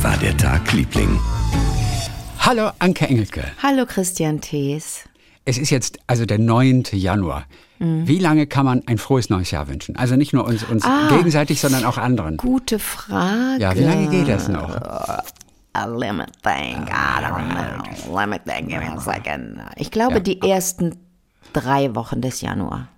Wie war der Tag, Liebling? Hallo Anke Engelke. Hallo Christian Thees. Es ist jetzt also der 9. Januar. Mhm. Wie lange kann man ein frohes neues Jahr wünschen? Also nicht nur uns, uns Ah. gegenseitig, sondern auch anderen. Gute Frage. Ja, wie lange geht das noch? Let me think. I don't know. Let me think. Give me a second. Ich glaube, die ersten drei Wochen des Januar.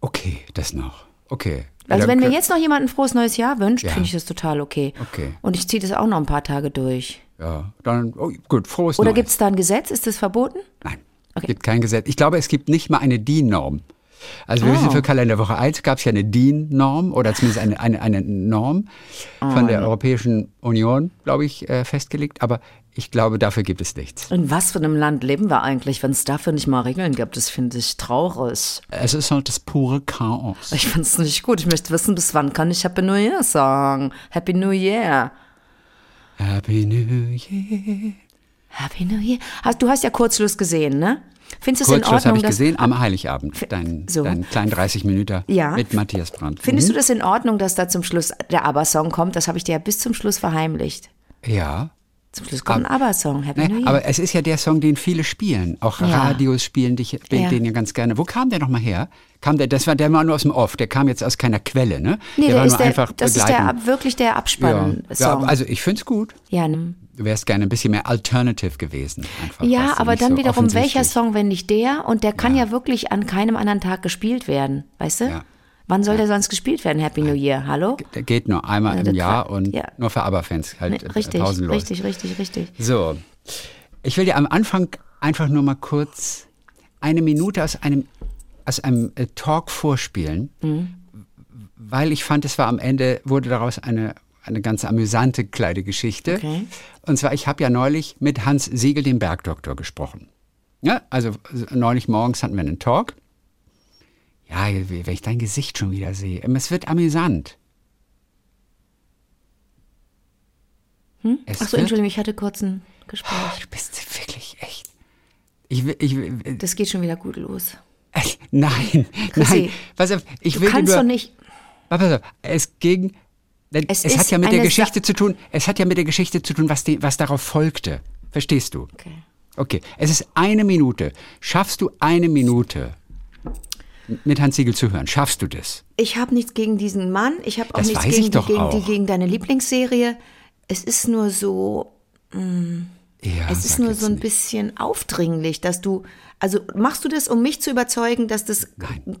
Okay, das noch. Okay. Also wenn mir jetzt noch jemand ein frohes neues Jahr wünscht, Ja. finde ich das total okay. Okay. Und ich ziehe das auch noch ein paar Tage durch. Ja, dann, oh, gut, frohes Oder gibt es da ein Gesetz? Ist das verboten? Nein, Okay. gibt kein Gesetz. Ich glaube, es gibt nicht mal eine DIN-Norm. Also wir wissen, Oh. für Kalenderwoche 1 gab es ja eine DIN-Norm oder zumindest eine, eine, eine Norm von Oh. der Europäischen Union, glaube ich, äh, festgelegt. Aber ich glaube, dafür gibt es nichts. In was für einem Land leben wir eigentlich, wenn es dafür nicht mal Regeln gibt? Das finde ich traurig. Es ist halt das pure Chaos. Ich finde es nicht gut. Ich möchte wissen, bis wann kann ich Happy New Year sagen? Happy New Year. Happy New Year. Happy New Year. Hast, du hast ja Kurzschluss gesehen, ne? Findest du es in Ordnung, habe ich gesehen am Heiligabend. Dein, so. dein kleinen 30 Minuten Ja. mit Matthias Brandt. Findest du das in Ordnung, dass da zum Schluss der ABBA-Song kommt? Das habe ich dir ja bis zum Schluss verheimlicht. Ja. Zum Schluss kommt ein ABBA-Song. Happy Ne, aber es ist ja der Song, den viele spielen. Auch Ja. Radios spielen dich, den, Ja. den ja ganz gerne. Wo kam der nochmal her? Kam der, das war der war nur aus dem Off. Der kam jetzt aus keiner Quelle, ne? nee, der der war ist nur der, einfach das ist der, wirklich der ja. Abspann-Song. ja, also ich finde es gut. Ja, ne? Du wärst gerne ein bisschen mehr alternative gewesen. Einfach, ja weißt du, aber dann so wiederum, welcher. Song, wenn nicht der? Und der kann ja, wirklich an keinem anderen Tag gespielt werden, weißt du? Ja. Wann soll der sonst gespielt werden? Happy New Year, hallo? Der geht nur einmal Ja, im Jahr und ja. nur für ABBA-Fans halt Ne, äh, richtig, pausenlos. richtig, richtig, richtig. So, ich will dir am Anfang einfach nur mal kurz eine Minute aus einem, aus einem äh, Talk vorspielen, Mhm. weil ich fand, es war am Ende, wurde daraus eine, eine ganz amüsante kleine Geschichte. Okay. Und zwar, ich habe ja neulich mit Hans Siegel, dem Bergdoktor, gesprochen. Ja, also äh, neulich morgens hatten wir einen Talk. Ja, wenn ich dein Gesicht schon wieder sehe. Ähm, Es wird amüsant. Es Achso, Entschuldigung, ich hatte kurz ein Gespräch. Du bist wirklich echt. Ich will, ich will, Das geht schon wieder gut los. äh, nein, Chrissy, nein. Pass auf, ich Du will kannst nur, doch nicht. Pass auf, es ging, denn Es es, hat ja mit der Geschichte Sa- zu tun, es hat ja mit der Geschichte zu tun, was, die, was darauf folgte. Verstehst du? Okay. Okay, es ist eine Minute. Schaffst du eine Minute mit Hans Siegel zu hören? Schaffst du das? Ich habe nichts gegen diesen Mann. Ich habe auch Das nichts gegen, die, gegen, die, auch. gegen deine Lieblingsserie. Es ist nur so, Ja, es ist nur so ein nicht. bisschen aufdringlich, dass du, also machst du das, um mich zu überzeugen, dass das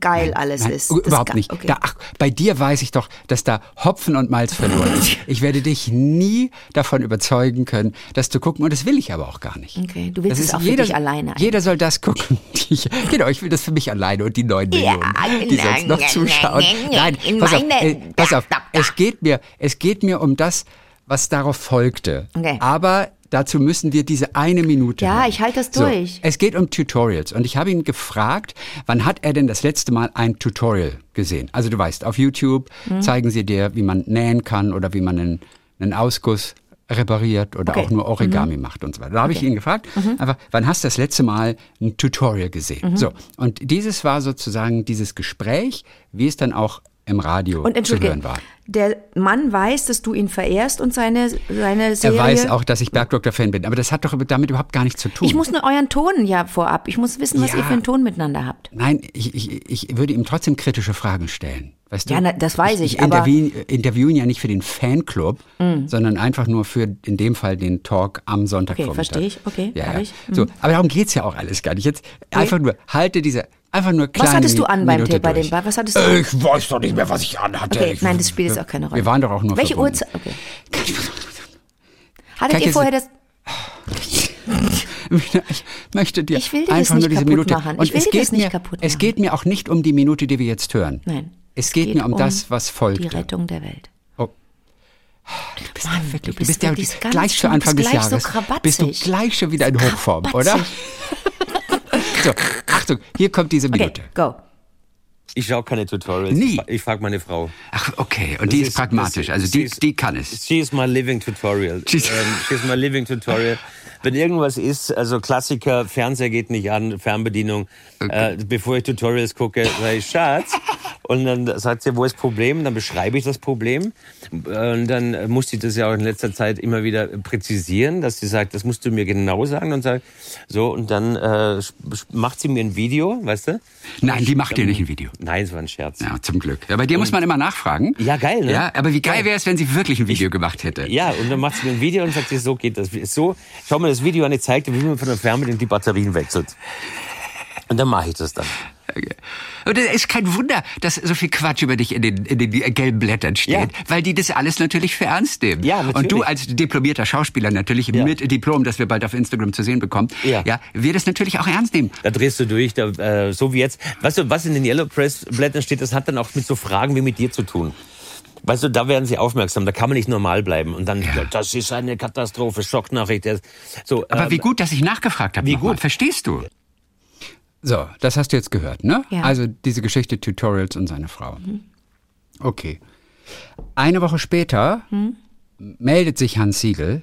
geil alles Nein, ist? Überhaupt nicht. Okay. Da, ach, bei dir weiß ich doch, dass da Hopfen und Malz verloren ist. Ich werde dich nie davon überzeugen können, das zu gucken. Und das will ich aber auch gar nicht. Okay, du willst Das es auch für jeder, dich alleine eigentlich. Jeder soll das gucken. Ich, genau, ich will das für mich alleine und die neun Ja, Millionen, die sonst noch nein, zuschauen. nein, Nein, pass auf, äh, pass auf. Es geht mir, es geht mir um das, was darauf folgte. Okay. Aber dazu müssen wir diese eine Minute. Ja, hören. ich halte das So, durch. es geht um Tutorials und ich habe ihn gefragt, wann hat er denn das letzte Mal ein Tutorial gesehen? Also du weißt, auf YouTube Mhm. zeigen sie dir, wie man nähen kann oder wie man einen, einen Ausguss repariert oder Okay. Mhm. auch nur Origami macht und so weiter. Da habe ich ihn gefragt, einfach, wann hast du das letzte Mal ein Tutorial gesehen? Mhm. So, und dieses war sozusagen dieses Gespräch, wie es dann auch im Radio Und zu hören war. der Mann weiß, dass du ihn verehrst und seine, seine Er Serie. weiß auch, dass ich Bergdoktor-Fan bin, aber das hat doch damit überhaupt gar nichts zu tun. Ich muss nur euren Ton ja vorab. Ich muss wissen, was Ja. ihr für einen Ton miteinander habt. Nein, ich, ich, ich würde ihm trotzdem kritische Fragen stellen. Weißt du? Ja, na, das weiß ich, Ich aber- Mm. interview, interviewen ja nicht für den Fanclub, sondern einfach nur für in dem Fall den Talk am Sonntagvormittag. Okay, verstehe ich. Okay, ja, ja. ich. Mhm. So, aber darum geht's ja auch alles gar nicht. Jetzt einfach nur, halte diese, einfach nur kleine Was hattest du an beim Tee, bei dem, was hattest du? Ich weiß doch nicht mehr, was ich anhatte. Okay, Ich- nein, das spielt jetzt auch keine Rolle. Wir waren doch auch nur Welche. Uhrzeit? Okay. Hattet ihr vorher das? Ich möchte dir Ich einfach nur diese Minute. machen. Ich Und will es dir geht das nicht mir, Es geht mir auch nicht um die Minute, die wir jetzt hören. Nein. Es geht, mir um, das, was folgt. Die Rettung der Welt. Oh. Du bist, Mann, ja wirklich, du bist ja wirklich ganz gleich zu Anfang du des bist gleich so Jahres. krawatzig. bist du gleich schon wieder in Hochform, oder? so, Achtung, hier kommt diese Okay, Minute. go. Ich schaue keine Tutorials. Nie. Ich, fra- ich frage meine Frau. Ach, okay, und die ist, ist- pragmatisch, das- also die, ist- die kann es. She is my living tutorial. She's- Ähm, she is my living tutorial. wenn irgendwas ist, also Klassiker, Fernseher geht nicht an, Fernbedienung, okay. äh, bevor ich Tutorials gucke, sage ich, Schatz. Und dann sagt sie, wo ist das Problem? Dann beschreibe ich das Problem. Und dann muss sie das ja auch in letzter Zeit immer wieder präzisieren, dass sie sagt, das musst du mir genau sagen. Und sagt, so, und dann äh, macht sie mir ein Video, weißt du? Nein, die macht dir nicht ein Video. Nein, es war ein Scherz. Ja, zum Glück. Ja, bei dir und, muss man immer nachfragen. Ja, geil, ne? Ja, aber wie geil wäre es, wenn sie wirklich ein Video ich, gemacht hätte? Ja, und dann macht sie mir ein Video und sagt, so geht das. So, schau mir das Video an, ich zeige dir, wie man von der Fernbedienung die Batterien wechselt. Und dann mache ich das dann. Und es ist kein Wunder, dass so viel Quatsch über dich in den, in den gelben Blättern steht, ja. weil die das alles natürlich für ernst nehmen. Ja, natürlich. Und du als diplomierter Schauspieler natürlich ja. mit Diplom, das wir bald auf Instagram zu sehen bekommen, ja, ja wir das natürlich auch ernst nehmen. Da drehst du durch, da, äh, so wie jetzt. Weißt du, was in den Yellow Press Blättern steht, das hat dann auch mit so Fragen wie mit dir zu tun. Weißt du, da werden sie aufmerksam, da kann man nicht normal bleiben. Und dann, ja. das ist eine Katastrophe, Schocknachricht. So, Aber ähm, wie gut, dass ich nachgefragt habe. Wie gut. Mal. Verstehst du? So, das hast du jetzt gehört, ne? Ja. Also diese Geschichte Tutorials und seine Frau. Mhm. Okay. Eine Woche später mhm. meldet sich Hans Siegel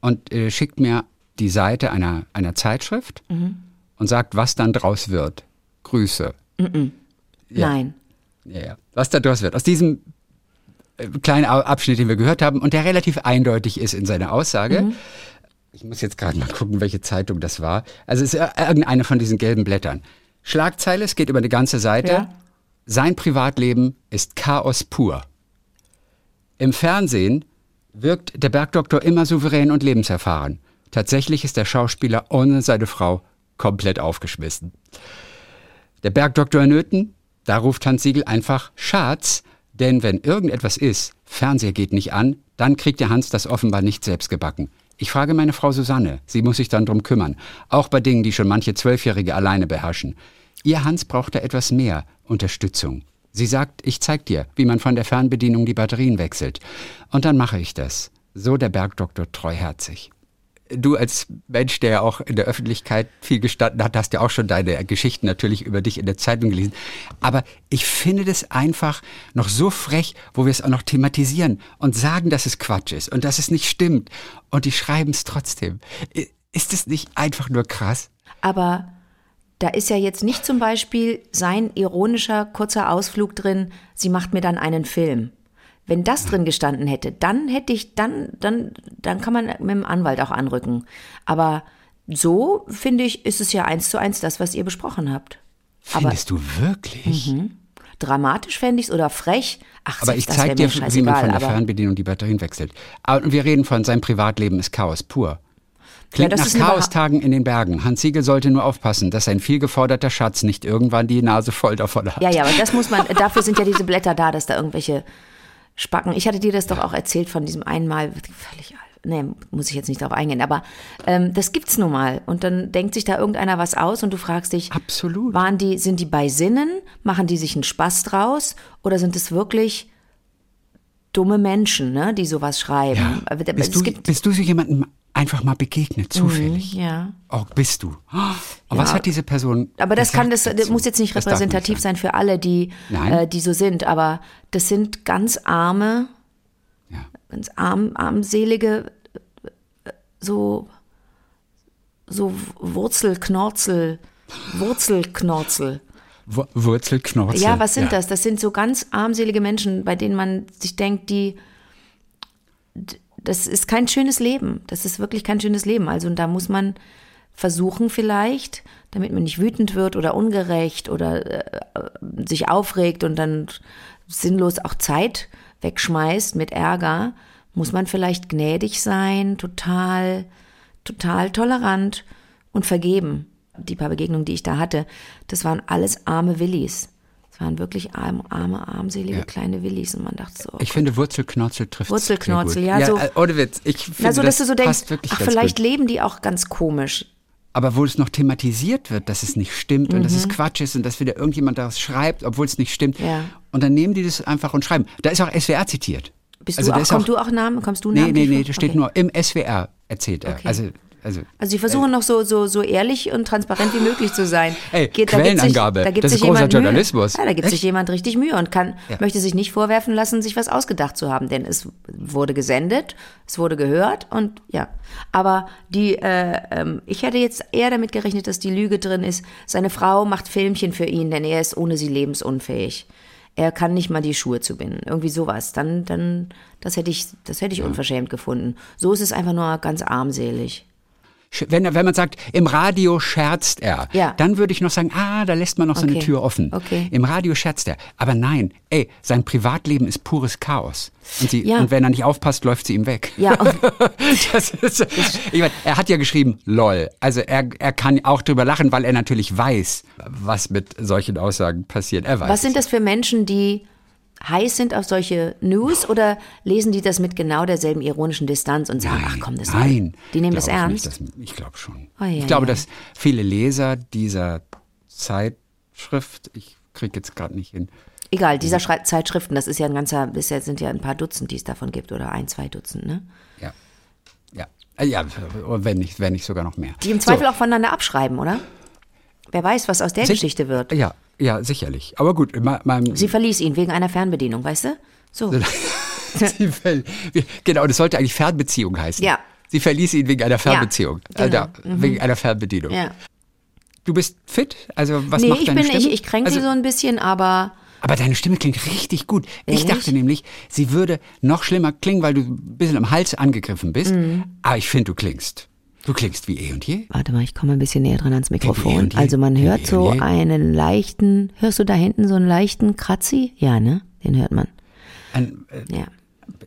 und äh, schickt mir die Seite einer, einer Zeitschrift mhm. und sagt, was dann draus wird. Grüße. Mhm. Ja. Nein. Ja, ja. Was da draus wird. Aus diesem äh, kleinen Abschnitt, den wir gehört haben und der relativ eindeutig ist in seiner Aussage, mhm. Ich muss jetzt gerade mal gucken, welche Zeitung das war. Also es ist irgendeine von diesen gelben Blättern. Schlagzeile, es geht über eine ganze Seite. Ja. Sein Privatleben ist Chaos pur. Im Fernsehen wirkt der Bergdoktor immer souverän und lebenserfahren. Tatsächlich ist der Schauspieler ohne seine Frau komplett aufgeschmissen. Der Bergdoktor in Nöten, da ruft Hans Siegel einfach Schatz, denn wenn irgendetwas ist, Fernseher geht nicht an, dann kriegt der Hans das offenbar nicht selbst gebacken. Ich frage meine Frau Susanne, sie muss sich dann drum kümmern, auch bei Dingen, die schon manche Zwölfjährige alleine beherrschen. Ihr Hans braucht da etwas mehr Unterstützung. Sie sagt, ich zeig dir, wie man von der Fernbedienung die Batterien wechselt. Und dann mache ich das. So der Bergdoktor treuherzig du als Mensch, der ja auch in der Öffentlichkeit viel gestanden hat, hast ja auch schon deine Geschichten natürlich über dich in der Zeitung gelesen. Aber ich finde das einfach noch so frech, wo wir es auch noch thematisieren und sagen, dass es Quatsch ist und dass es nicht stimmt. Und die schreiben es trotzdem. Ist es nicht einfach nur krass? Aber da ist ja jetzt nicht zum Beispiel sein ironischer kurzer Ausflug drin, sie macht mir dann einen Film. Wenn das drin gestanden hätte, dann hätte ich, dann, dann, dann kann man mit dem Anwalt auch anrücken. Aber so, finde ich, ist es ja eins zu eins das, was ihr besprochen habt. Findest Aber, du wirklich? Mhm. Dramatisch fände ich es oder frech. Ach, aber ich zeige dir, wie man von der Fernbedienung die Batterien wechselt. Und wir reden von seinem Privatleben ist Chaos pur. Klingt ja, nach Chaostagen in den Bergen. Hans Siegel sollte nur aufpassen, dass sein viel geforderter Schatz nicht irgendwann die Nase voll davon hat. Ja, ja, aber das muss man, dafür sind ja diese Blätter da, dass da irgendwelche Spacken. Ich hatte dir das doch auch erzählt von diesem einmal, völlig, nee, muss ich jetzt nicht drauf eingehen, aber ähm, das gibt's nun mal. Und dann denkt sich da irgendeiner was aus und du fragst dich, Absolut. waren die, sind die bei Sinnen? Machen die sich einen Spaß draus? Oder sind es wirklich dumme Menschen, ne, die sowas schreiben? Ja. Bist, du, bist du so jemanden einfach mal begegnet, zufällig. Mhm, ja. Oh, bist du. Oh, ja. Was hat diese Person? Aber das kann, das, das muss jetzt nicht repräsentativ nicht sein. sein. für alle, die, äh, die so sind. Aber das sind ganz arme, ja. ganz arm, armselige, so, so Wurzelknorzel, Wurzelknorzel. Wurzelknorzel. Ja, was sind ja. das? Das sind so ganz armselige Menschen, bei denen man sich denkt, die das ist kein schönes Leben. Das ist wirklich kein schönes Leben. Also und da muss man versuchen vielleicht, damit man nicht wütend wird oder ungerecht oder äh, sich aufregt und dann sinnlos auch Zeit wegschmeißt mit Ärger, muss man vielleicht gnädig sein, total, total tolerant und vergeben. Die paar Begegnungen, die ich da hatte, das waren alles arme Willis. Es waren wirklich arme, arme armselige ja. kleine Willis und man dachte so. Oh ich Gott. finde Wurzelknotzel trifft Wurzelknotzel, ja, ja. So, äh, ohne Witz. Ich finde, so, dass das du so denkst, ach, vielleicht gut. leben die auch ganz komisch. Aber wo es noch thematisiert wird, dass es nicht stimmt mhm. und dass es mhm. Quatsch ist und dass wieder irgendjemand daraus schreibt, obwohl es nicht stimmt. Ja. Und dann nehmen die das einfach und schreiben. Da ist auch SWR zitiert. Bist also du auch, kommst du auch Namen? Kommst du Namen? Nee, nee, nee, da steht okay. nur im SWR erzählt er. Okay. Also Also, Also sie versuchen noch so, so, so ehrlich und transparent wie möglich zu sein. Ey, Geht- da gibt Quellenangabe, sich, da gibt das sich ist großer jemand Journalismus. Mühe. Ja, da gibt sich jemand richtig Mühe und kann, Ja. möchte sich nicht vorwerfen lassen, sich was ausgedacht zu haben. Denn es wurde gesendet, es wurde gehört und ja. Aber die, äh, ähm, ich hätte jetzt eher damit gerechnet, dass die Lüge drin ist. Seine Frau macht Filmchen für ihn, denn er ist ohne sie lebensunfähig. Er kann nicht mal die Schuhe zubinden. Irgendwie sowas. Dann, dann, das hätte ich, das hätte ich unverschämt gefunden. So ist es einfach nur ganz armselig. Wenn, wenn man sagt, im Radio scherzt er, Ja. dann würde ich noch sagen, ah, da lässt man noch so eine Okay. Tür offen. Okay. Im Radio scherzt er. Aber nein, ey, sein Privatleben ist pures Chaos. Und, sie, Ja. und wenn er nicht aufpasst, läuft sie ihm weg. Ja, Das ist, ich meine, er hat ja geschrieben, lol. Also er, er kann auch drüber lachen, weil er natürlich weiß, was mit solchen Aussagen passiert. Er weiß. Was sind das für Menschen, die heiß sind auf solche News oder lesen die das mit genau derselben ironischen Distanz und sagen, ach komm, das Nein. Die nehmen das Glaub ich ernst? nicht, das, ich glaube schon. Oh, ja, ich glaube, ja. dass viele Leser dieser Zeitschrift, ich kriege jetzt gerade nicht hin, Egal, dieser Schrei Zeitschriften, das ist ja ein ganzer, das sind ja ein paar Dutzend, die es davon gibt oder ein, zwei Dutzend, ne? ja, ja, Äh, ja, wenn nicht, wenn nicht sogar noch mehr. Die im Zweifel so, auch voneinander abschreiben, oder? Wer weiß, was aus der sich- Geschichte wird. Ja, ja, sicherlich. Aber gut, ma- mein, Sie verließ ihn wegen einer Fernbedienung, weißt du? So. Genau, das sollte eigentlich Fernbeziehung heißen. Ja. Sie verließ ihn wegen einer Fernbeziehung, genau. äh, da, wegen einer Fernbedienung. Ja. Du bist fit? Also was Nee, macht ich deine bin, Stimme? ich, ich kränke also, sie so ein bisschen, aber Aber deine Stimme klingt richtig gut. Ich Ehrlich? dachte nämlich, sie würde noch schlimmer klingen, weil du ein bisschen am Hals angegriffen bist. Mhm. Aber ich finde, du klingst. Du klingst wie eh und je. Warte mal, ich komme ein bisschen näher dran ans Mikrofon. je. Also man hört und so einen leichten, hörst du da hinten so einen leichten Kratzi? Ja, ne? Den hört man. Ein, äh, Ja.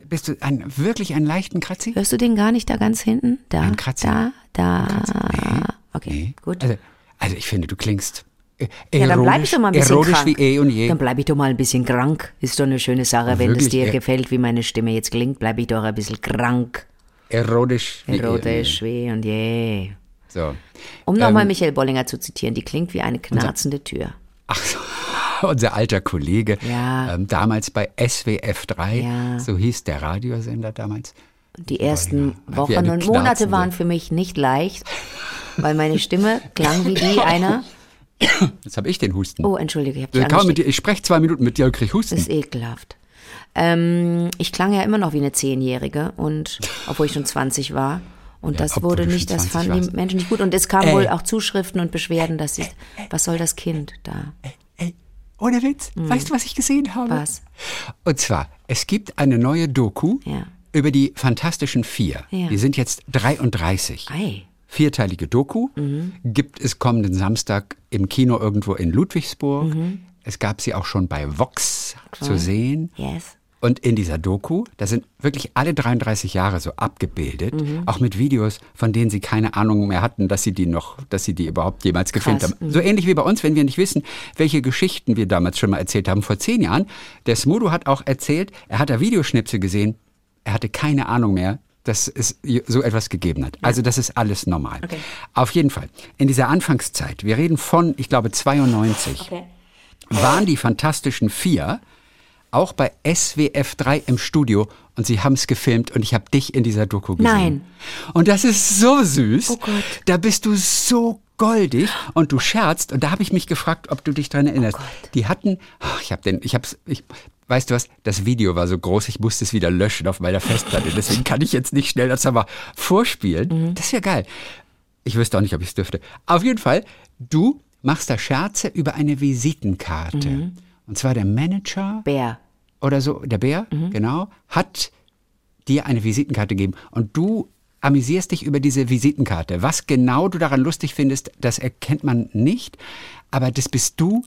bist du ein, wirklich einen leichten Kratzi? Hörst du den gar nicht da ganz hinten? Da, Ein Kratzi? da, da. Okay, Nee. gut. Also, also ich finde, du klingst äh, ja, dann bleib ich doch mal ein bisschen krank. wie eh und je. Dann bleib ich doch mal ein bisschen krank. Ist doch eine schöne Sache. Wenn es dir gefällt, wie meine Stimme jetzt klingt, bleib ich doch ein bisschen krank. Erotisch wie Erotisch, eh und je. weh und je. So. Um nochmal Ähm, Michael Bollinger zu zitieren, die klingt wie eine knarzende Tür. Ach so. Unser alter Kollege, Ja. ähm, damals bei SWF 3, Ja. so hieß der Radiosender damals. Die ersten Wie Wochen und Monate waren für mich nicht leicht, weil meine Stimme klang wie die einer. Jetzt habe ich den Husten. Oh, entschuldige, ich habe ich, dich dir, ich spreche zwei Minuten mit dir und krieg Husten. Das ist ekelhaft. Ähm, ich klang ja immer noch wie eine Zehnjährige und obwohl ich schon 20 war. Und Ja, das wurde nicht, das 20 fanden die. Menschen nicht gut. Und es kamen Ey. wohl auch Zuschriften und Beschwerden, dass sie, was soll das Kind da? Ey, ohne Witz, weißt du, was ich gesehen habe? Was? Und zwar, es gibt eine neue Doku Ja. über die Fantastischen Vier. Ja. Die sind jetzt 33. Ei. Vierteilige Doku Mhm. gibt es kommenden Samstag im Kino irgendwo in Ludwigsburg. Mhm. Es gab sie auch schon bei Vox zu sehen. Yes. Und in dieser Doku, da sind wirklich alle 33 Jahre so abgebildet, Mhm. auch mit Videos, von denen sie keine Ahnung mehr hatten, dass sie die noch, dass sie die überhaupt jemals gefilmt Krass, haben. So ähnlich wie bei uns, wenn wir nicht wissen, welche Geschichten wir damals schon mal erzählt haben. Vor zehn Jahren, der Smudo hat auch erzählt, er hat da Videoschnipsel gesehen, er hatte keine Ahnung mehr, dass es so etwas gegeben hat. Also das ist alles normal. Okay. Auf jeden Fall, in dieser Anfangszeit, wir reden von, ich glaube, 92, Okay. waren die Fantastischen Vier auch bei SWF 3 im Studio und sie haben es gefilmt und ich habe dich in dieser Doku gesehen. Nein. Und das ist so süß. Oh Gott. Da bist du so goldig und du scherzt und da habe ich mich gefragt, ob du dich dran erinnerst. Oh die hatten, ach, ich habe den, ich hab's, ich, weißt du was, das Video war so groß, ich musste es wieder löschen auf meiner Festplatte, deswegen kann ich jetzt nicht schnell das aber vorspielen. Mhm. Das wäre geil. Ich wüsste auch nicht, ob ich es dürfte. Auf jeden Fall, du machst da Scherze über eine Visitenkarte. Mhm. Und zwar der Manager Bär. oder so, der Bär, Mhm. genau, hat dir eine Visitenkarte gegeben und du amüsierst dich über diese Visitenkarte. Was genau du daran lustig findest, das erkennt man nicht, aber das bist du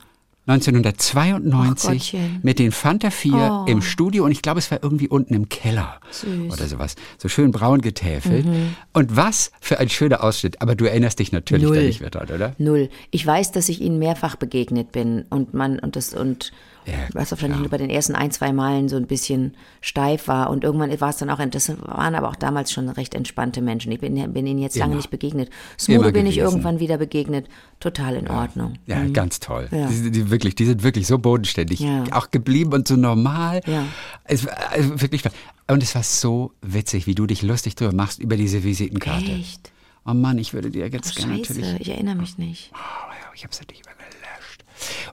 1992 Ach Gottchen. mit den Fanta 4 Oh. im Studio und ich glaube, es war irgendwie unten im Keller Süß. Mhm. oder sowas. So schön braun getäfelt. Und was für ein schöner Ausschnitt. Aber du erinnerst dich natürlich Null. da nicht mehr dran, oder? Null. Ich weiß, dass ich ihnen mehrfach begegnet bin und man und das und Ja, was wahrscheinlich nur bei den ersten ein, zwei Malen so ein bisschen steif war und irgendwann war es dann auch, das waren aber auch damals schon recht entspannte Menschen. Ich bin, bin ihnen jetzt lange Immer. nicht begegnet. Smudo bin ich irgendwann wieder begegnet. Total in Ordnung. Ja, ganz toll. Ja. Die, sind- die, wirklich, die sind wirklich so bodenständig, Ja. auch geblieben und so normal. Ja. Es also wirklich. Und es war so witzig, wie du dich lustig drüber machst über diese Visitenkarte. Echt? Oh Mann, ich würde dir jetzt Ach, gerne natürlich. ich erinnere mich nicht. Oh, ja, ich habe es natürlich gelöscht.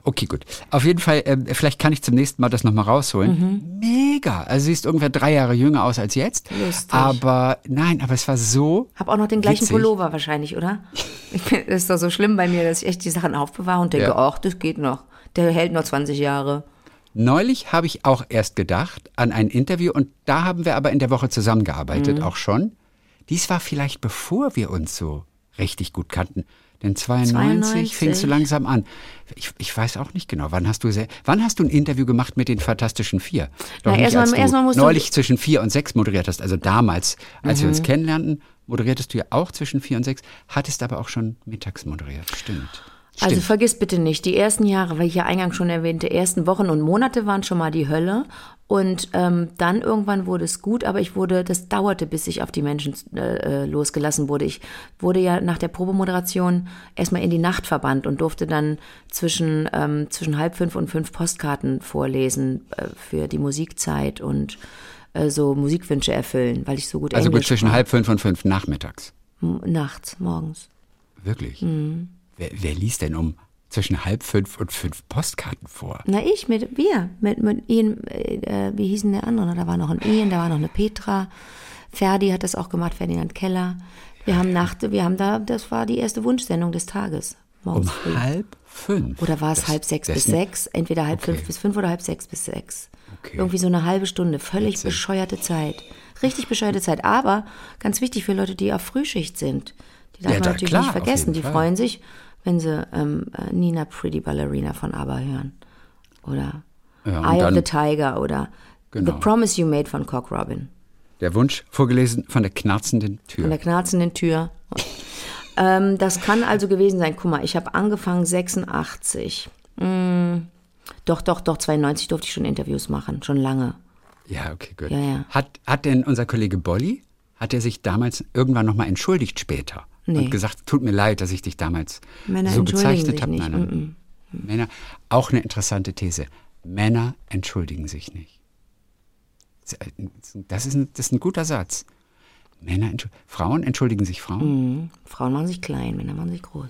Okay, gut. Auf jeden Fall, äh, vielleicht kann ich zum nächsten Mal das nochmal rausholen. Mega. Also sie ist ungefähr drei Jahre jünger aus als jetzt. Lustig. Aber nein, aber es war so. Hab auch noch den gleichen Witzig. Pullover wahrscheinlich, oder? Bin, das ist doch so schlimm bei mir, dass ich echt die Sachen aufbewahre und denke, Ja. ach, das geht noch. Der hält noch 20 Jahre. Neulich habe ich auch erst gedacht an ein Interview und da haben wir aber in der Woche zusammengearbeitet, auch schon. Dies war vielleicht bevor wir uns so richtig gut kannten. Denn 92, 92. fingst du langsam an. Ich, ich weiß auch nicht genau, wann hast du sehr, wann hast du ein Interview gemacht mit den Fantastischen Vier? Doch Na, nicht, erstmal- als du erstmal musst du- neulich zwischen vier und sechs moderiert hast. Also damals, als wir Mhm. uns kennenlernten, moderiertest du ja auch zwischen vier und sechs, hattest aber auch schon mittags moderiert. Stimmt. Stimmt. Also vergiss bitte nicht, die ersten Jahre, weil ich ja eingangs schon erwähnte, ersten Wochen und Monate waren schon mal die Hölle. Und ähm, dann irgendwann wurde es gut, aber ich wurde, das dauerte, bis ich auf die Menschen äh, äh, losgelassen wurde. Ich wurde ja nach der Probemoderation erstmal in die Nacht verbannt und durfte dann zwischen, ähm, zwischen halb fünf und fünf Postkarten vorlesen äh, für die Musikzeit und äh, so Musikwünsche erfüllen, weil ich so gut also gut, Englisch zwischen sprach. halb fünf und fünf nachmittags. M- Nachts, morgens. Wirklich? Mhm. Wer, wer liest denn um zwischen halb fünf und fünf Postkarten vor? Na, ich mit wir, mit, mit Ian, äh, wie hießen der andere? Da war noch ein Ian, da war noch eine Petra. Ferdi hat das auch gemacht, Ferdinand Keller. Wir haben Nacht, wir haben da, das war die erste Wunschsendung des Tages. Um Morgens früh. halb fünf? Oder war es Das- halb sechs bis sechs? Entweder halb Okay. fünf bis fünf oder halb sechs bis sechs. Okay. Irgendwie so eine halbe Stunde. Völlig Witzig. bescheuerte Zeit. Richtig bescheuerte Zeit. Aber ganz wichtig für Leute, die auf Frühschicht sind. Die darf Ja, man da- natürlich klar, nicht vergessen. Die Fall. freuen sich, wenn sie ähm, äh, Nina Pretty Ballerina von ABBA hören. Oder Ja, Eye of dann- the Tiger oder Genau. The Promise You Made von Cock Robin. Der Wunsch vorgelesen von der knarzenden Tür. Von der knarzenden Tür. ähm, das kann also gewesen sein. Guck mal, ich habe angefangen 86. Hm, doch, doch, doch, 92 durfte ich schon Interviews machen. Schon lange. ja, okay, gut. Ja, ja. Hat, hat denn unser Kollege Bolli, hat er sich damals irgendwann nochmal entschuldigt später? Nee. Und gesagt, tut mir leid, dass ich dich damals Männer so bezeichnet habe. Nein, nein. Männer, auch eine interessante These. Männer entschuldigen sich nicht. Das ist ein, das ist ein guter Satz. Männer entschuldigen, Frauen entschuldigen sich Frauen? Hm, Frauen machen sich klein, Männer machen sich groß.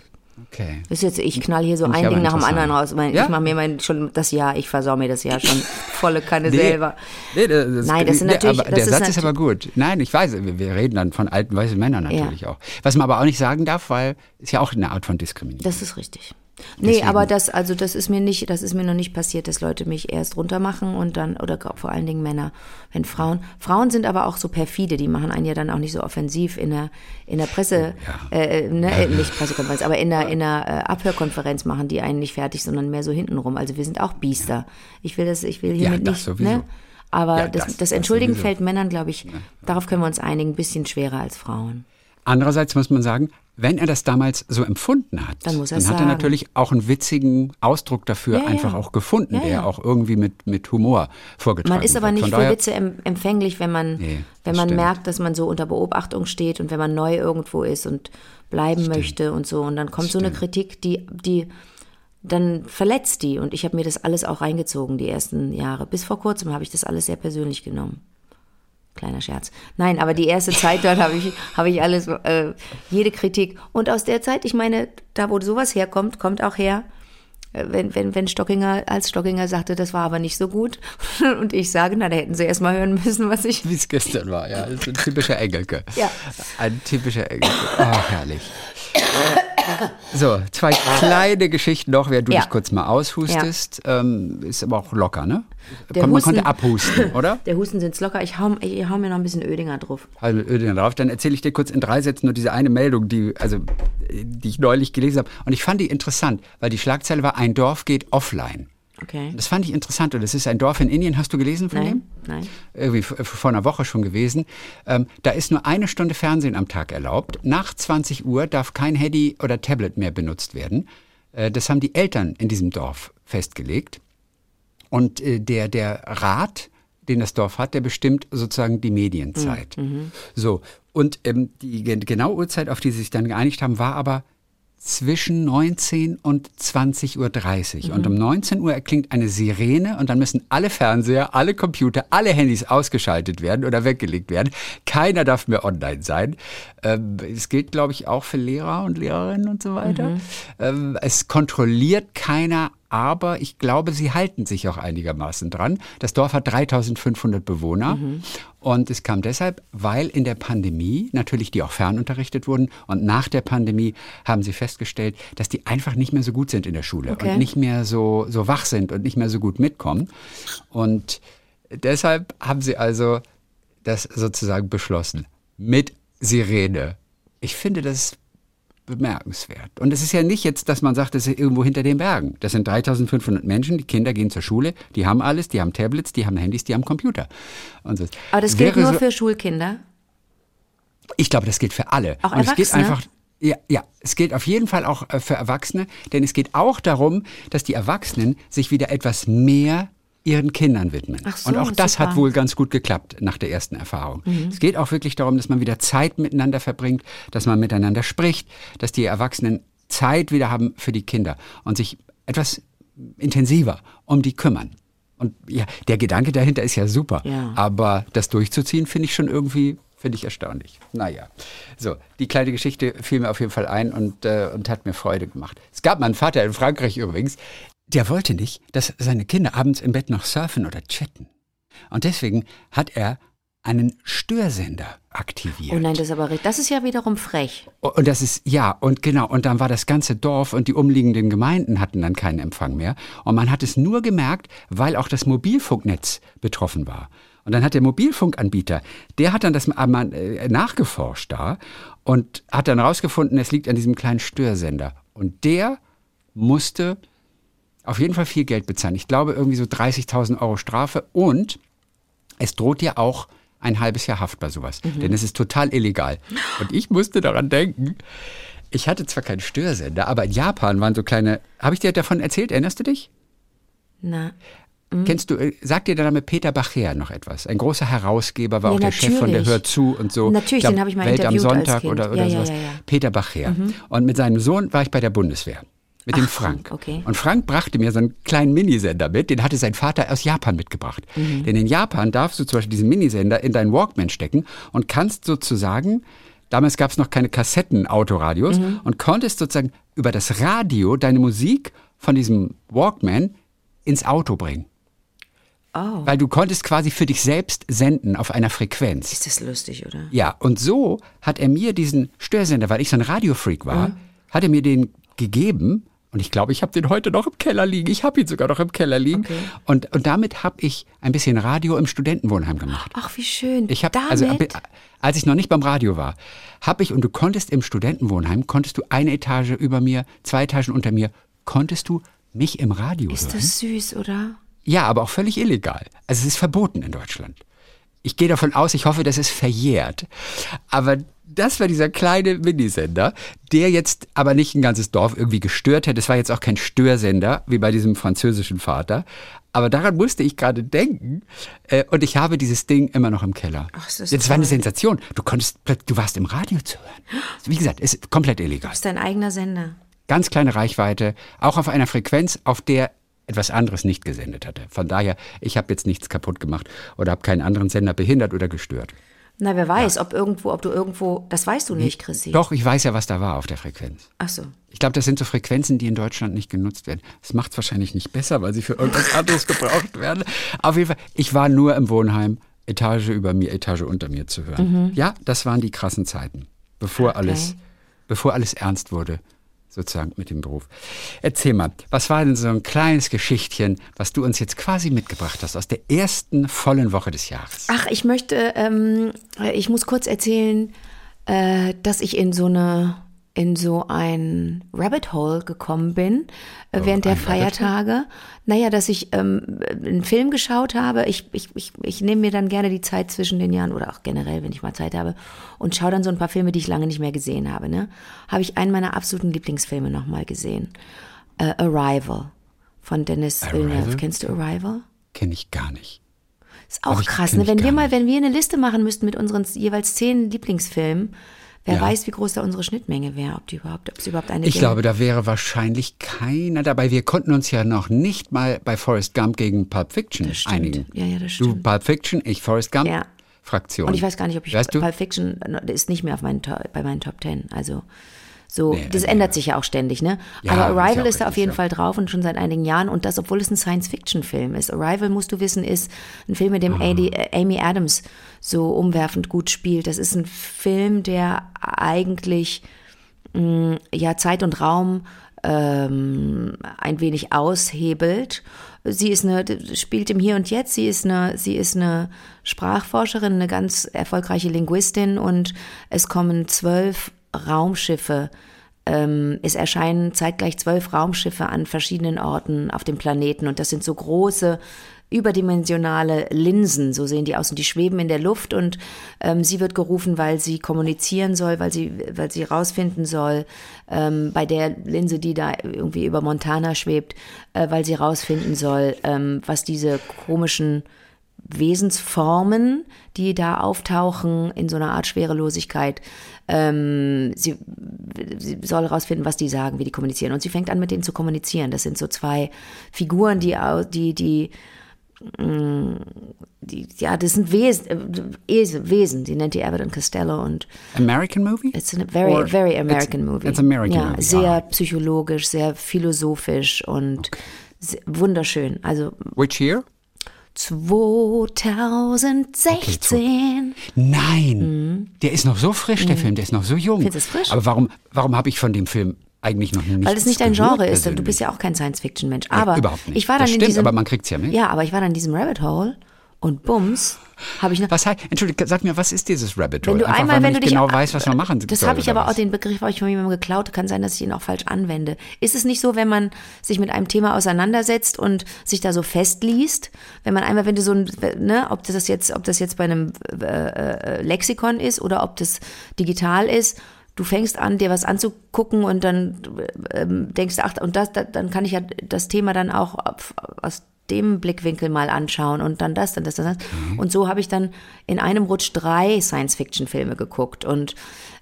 Okay. Das ist jetzt, ich knall hier so ich ein Ding nach dem anderen raus. Mein, Ja? Ich mache mir mein, schon das Jahr, ich versau mir das Jahr schon volle Kanne selber. Nee, das, Nein, das sind nee, natürlich- Aber das der ist Satz ist aber gut. Nein, ich weiß, wir, wir reden dann von alten weißen Männern natürlich auch. Was man aber auch nicht sagen darf, weil ist ja auch eine Art von Diskriminierung. Das ist richtig. Nee, Deswegen- aber das, also das ist mir nicht, das ist mir noch nicht passiert, dass Leute mich erst runtermachen und dann, oder vor allen Dingen Männer, wenn Frauen. Frauen sind aber auch so perfide, die machen einen ja dann auch nicht so offensiv in der, in der Presse, Oh, äh, ne, äh, nicht Pressekonferenz, aber in der, in der äh, Abhörkonferenz machen die einen nicht fertig, sondern mehr so hintenrum. Also wir sind auch Biester. Ich will das, ich will Ja, hiermit das nicht, sowieso. ne? Aber Ja, das, das- das, das Entschuldigen sowieso. fällt Männern, glaube ich, darauf können wir uns einigen, ein bisschen schwerer als Frauen. Andererseits muss man sagen, wenn er das damals so empfunden hat, Dann muss er hat er natürlich auch einen witzigen Ausdruck dafür Ja, ja. einfach auch gefunden, Ja, der ja. auch irgendwie mit, mit Humor vorgetragen Man ist aber nicht für Witze em empfänglich, wenn man, Nee, wenn man stimmt. merkt, dass man so unter Beobachtung steht und wenn man neu irgendwo ist und bleiben möchte und so. Und dann kommt so eine Kritik, die, die dann verletzt die. Und ich habe mir das alles auch reingezogen, die ersten Jahre. Bis vor kurzem habe ich das alles sehr persönlich genommen. Kleiner Scherz. Nein, aber die erste Zeit dort habe ich, habe ich alles, äh, jede Kritik. Und aus der Zeit, ich meine, da wo sowas herkommt, kommt auch her, äh, wenn, wenn, wenn Stockinger, als Stockinger sagte, das war aber nicht so gut. Und ich sage, na, da hätten sie erst mal hören müssen, was ich. Wie es gestern war, ja. Das ist ein typischer Engelke. Ja. Ein typischer Engelke. Oh, herrlich. So, zwei kleine Geschichten noch, während du Ja. dich kurz mal aushustest. Ähm, ist aber auch locker, ne? Der man Husten- konnte abhusten, oder? Der Husten sind's locker. Ich hau, ich hau mir noch ein bisschen Ödinger drauf. Also Ödinger drauf. Dann erzähle ich dir kurz in drei Sätzen nur diese eine Meldung, die, also, die ich neulich gelesen habe. Und ich fand die interessant, weil die Schlagzeile war, ein Dorf geht offline. Okay. Das fand ich interessant. Und das ist ein Dorf in Indien. Hast du gelesen von dem? Nein, nein. irgendwie vor einer Woche schon gewesen. Ähm, da ist nur eine Stunde Fernsehen am Tag erlaubt. Nach 20 Uhr darf kein Handy oder Tablet mehr benutzt werden. Äh, das haben die Eltern in diesem Dorf festgelegt. Und äh, der, der Rat, den das Dorf hat, der bestimmt sozusagen die Medienzeit. So, und ähm, die gen- genaue Uhrzeit, auf die sie sich dann geeinigt haben, war aber zwischen 19 und 20.30 Uhr. Mhm. Und um 19 Uhr erklingt eine Sirene und dann müssen alle Fernseher, alle Computer, alle Handys ausgeschaltet werden oder weggelegt werden. Keiner darf mehr online sein. Ähm, es gilt, glaube ich, auch für Lehrer und Lehrerinnen und so weiter. Mhm. Ähm, es kontrolliert keiner aber ich glaube, sie halten sich auch einigermaßen dran. Das Dorf hat 3500 Bewohner mhm. und es kam deshalb, weil in der Pandemie natürlich die auch fernunterrichtet wurden und nach der Pandemie haben sie festgestellt, dass die einfach nicht mehr so gut sind in der Schule okay. und nicht mehr so, so wach sind und nicht mehr so gut mitkommen. Und deshalb haben sie also das sozusagen beschlossen mit Sirene. Ich finde das bemerkenswert. Und es ist ja nicht jetzt, dass man sagt, das ist irgendwo hinter den Bergen. Das sind 3500 Menschen, die Kinder gehen zur Schule, die haben alles, die haben Tablets, die haben Handys, die haben Computer. So. Aber das gilt nur so, für Schulkinder? Ich glaube, das gilt für alle. Auch Und Erwachsene? es geht einfach, ja, ja, es gilt auf jeden Fall auch äh, für Erwachsene, denn es geht auch darum, dass die Erwachsenen sich wieder etwas mehr ihren Kindern widmen. So, und auch das super. hat wohl ganz gut geklappt nach der ersten Erfahrung. Mhm. Es geht auch wirklich darum, dass man wieder Zeit miteinander verbringt, dass man miteinander spricht, dass die Erwachsenen Zeit wieder haben für die Kinder und sich etwas intensiver um die kümmern. Und ja, der Gedanke dahinter ist ja super. Ja. Aber das durchzuziehen, finde ich schon irgendwie, finde ich erstaunlich. Naja, so, die kleine Geschichte fiel mir auf jeden Fall ein und, äh, und hat mir Freude gemacht. Es gab meinen Vater in Frankreich übrigens, der wollte nicht, dass seine Kinder abends im Bett noch surfen oder chatten. Und deswegen hat er einen Störsender aktiviert. Oh nein, das ist aber das ist ja wiederum frech. Und das ist ja und genau und dann war das ganze Dorf und die umliegenden Gemeinden hatten dann keinen Empfang mehr und man hat es nur gemerkt, weil auch das Mobilfunknetz betroffen war. Und dann hat der Mobilfunkanbieter, der hat dann das äh, nachgeforscht da und hat dann herausgefunden, es liegt an diesem kleinen Störsender und der musste auf jeden Fall viel Geld bezahlen. Ich glaube irgendwie so 30.000 Euro Strafe und es droht ja auch ein halbes Jahr Haft bei sowas, mhm. denn es ist total illegal. Und ich musste daran denken, ich hatte zwar keinen Störsender, aber in Japan waren so kleine, habe ich dir davon erzählt, erinnerst du dich? Na. Mhm. Kennst du, äh, sagt dir der Name Peter Bacher noch etwas? Ein großer Herausgeber, war ja, auch der natürlich. Chef von der Hör zu und so. Natürlich, glaub, den habe ich mal Welt am Sonntag oder, oder ja, sowas. Ja, Peter Bacher. Mhm. Und mit seinem Sohn war ich bei der Bundeswehr mit Ach, dem Frank. Okay. Und Frank brachte mir so einen kleinen Minisender mit, den hatte sein Vater aus Japan mitgebracht. Mhm. Denn in Japan darfst du zum Beispiel diesen Minisender in deinen Walkman stecken und kannst sozusagen, damals gab es noch keine Kassetten-Autoradios, mhm. und konntest sozusagen über das Radio deine Musik von diesem Walkman ins Auto bringen. Oh. Weil du konntest quasi für dich selbst senden auf einer Frequenz. Ist das lustig, oder? Ja, und so hat er mir diesen Störsender, weil ich so ein Radiofreak war, mhm. hat er mir den gegeben und ich glaube, ich habe den heute noch im Keller liegen. Ich habe ihn sogar noch im Keller liegen. Okay. Und, und damit habe ich ein bisschen Radio im Studentenwohnheim gemacht. Ach, wie schön. Ich habe also als ich noch nicht beim Radio war, habe ich und du konntest im Studentenwohnheim konntest du eine Etage über mir, zwei Etagen unter mir, konntest du mich im Radio ist hören. Ist das süß, oder? Ja, aber auch völlig illegal. Also es ist verboten in Deutschland. Ich gehe davon aus, ich hoffe, das ist verjährt. Aber das war dieser kleine Minisender, der jetzt aber nicht ein ganzes Dorf irgendwie gestört hätte. Das war jetzt auch kein Störsender, wie bei diesem französischen Vater. Aber daran musste ich gerade denken. Äh, und ich habe dieses Ding immer noch im Keller. Ach, das, ist das war eine Sensation. Du konntest, du warst im Radio zu hören. Wie gesagt, es ist komplett illegal. Das ist dein eigener Sender. Ganz kleine Reichweite, auch auf einer Frequenz, auf der etwas anderes nicht gesendet hatte. Von daher, ich habe jetzt nichts kaputt gemacht oder habe keinen anderen Sender behindert oder gestört. Na, wer weiß, ja. ob irgendwo, ob du irgendwo, das weißt du nicht, Chrissy. Doch, ich weiß ja, was da war auf der Frequenz. Ach so. Ich glaube, das sind so Frequenzen, die in Deutschland nicht genutzt werden. Das macht es wahrscheinlich nicht besser, weil sie für irgendwas anderes gebraucht werden. Auf jeden Fall, ich war nur im Wohnheim, Etage über mir, Etage unter mir zu hören. Mhm. Ja, das waren die krassen Zeiten, bevor okay. alles, bevor alles ernst wurde sozusagen mit dem Beruf. Erzähl mal, was war denn so ein kleines Geschichtchen, was du uns jetzt quasi mitgebracht hast aus der ersten vollen Woche des Jahres? Ach, ich möchte, ähm, ich muss kurz erzählen, äh, dass ich in so eine in so ein Rabbit Hole gekommen bin äh, oh, während der Feiertage. Naja, dass ich ähm, einen Film geschaut habe. Ich, ich, ich, ich nehme mir dann gerne die Zeit zwischen den Jahren oder auch generell, wenn ich mal Zeit habe und schaue dann so ein paar Filme, die ich lange nicht mehr gesehen habe. Ne? Habe ich einen meiner absoluten Lieblingsfilme nochmal gesehen. Äh, Arrival von Dennis? Villeneuve. Kennst du Arrival? Kenne ich gar nicht. Ist auch krass, ne? Wenn wir mal, wenn wir eine Liste machen müssten mit unseren jeweils zehn Lieblingsfilmen, Wer Ja. weiß, wie groß da unsere Schnittmenge wäre, ob die überhaupt, ob es überhaupt eine Ich gäbe. glaube, da wäre wahrscheinlich keiner dabei. Wir konnten uns ja noch nicht mal bei Forrest Gump gegen Pulp Fiction einigen. Ja, ja, das Du stimmt. Pulp Fiction, ich Forrest Gump. Ja. Fraktion. Und ich weiß gar nicht, ob ich Weißt du? Pulp Fiction äh, ist nicht mehr auf meinen, bei meinen Top Ten. Also so, Nee, das nee. ändert sich ja auch ständig, ne? Ja, Aber Arrival ist da auf jeden ja. Fall drauf und schon seit einigen Jahren und das, obwohl es ein Science-Fiction-Film ist. Arrival, musst du wissen, ist ein Film, in dem Ah. Amy, äh, Amy Adams so umwerfend gut spielt. Das ist ein Film, der eigentlich mh, ja Zeit und Raum ähm, ein wenig aushebelt. Sie ist eine, spielt im Hier und Jetzt. Sie ist eine, sie ist eine Sprachforscherin, eine ganz erfolgreiche Linguistin und es kommen zwölf Raumschiffe. Ähm, es erscheinen zeitgleich zwölf Raumschiffe an verschiedenen Orten auf dem Planeten und das sind so große überdimensionale Linsen, so sehen die aus, und die schweben in der Luft und ähm, sie wird gerufen, weil sie kommunizieren soll, weil sie, weil sie rausfinden soll, ähm, bei der Linse, die da irgendwie über Montana schwebt, äh, weil sie rausfinden soll, ähm, was diese komischen Wesensformen, die da auftauchen in so einer Art Schwerelosigkeit. Ähm, sie, sie soll herausfinden, was die sagen, wie die kommunizieren. Und sie fängt an, mit denen zu kommunizieren. Das sind so zwei Figuren, die, die, die, mh, die ja, das sind Wesen, äh, Wesen, Wesen. Sie nennt die Abbott und Costello und American Movie? It's a very, Or very it's- American movie. it's American ja, movie, sehr ah. psychologisch, sehr philosophisch und se- wunderschön. Also Which year? 2016. Nein, der ist noch so frisch, der Film, der ist noch so jung. Mhm. Findest du es frisch? Aber warum, warum habe ich von dem Film eigentlich noch nicht Weil es nicht dein Genre ist. Du persönlich? bist ja auch kein Science-Fiction-Mensch. Aber überhaupt nicht. ich war Das dann in stimmt, diesem, aber man kriegt's ja mit. Ja, aber ich war dann in diesem Rabbit Hole und bums, habe ich noch. Was heißt, Entschuldigung, sag mir, was ist dieses Rabbit Hole? Wenn du Einfach, einmal, wenn du dich, genau weiß, was man machen Das habe ich aber auch was? den Begriff habe ich von jemandem geklaut. Kann sein, dass ich ihn auch falsch anwende. Ist es nicht so, wenn man sich mit einem Thema auseinandersetzt und sich da so festliest, wenn man einmal, wenn du so ein, ne, ob das jetzt, ob das jetzt bei einem äh, äh, Lexikon ist oder ob das digital ist. Du fängst an, dir was anzugucken und dann ähm, denkst ach, und das, da, dann kann ich ja das Thema dann auch aus dem Blickwinkel mal anschauen und dann das, dann das, dann das. Und so habe ich dann in einem Rutsch drei Science-Fiction-Filme geguckt und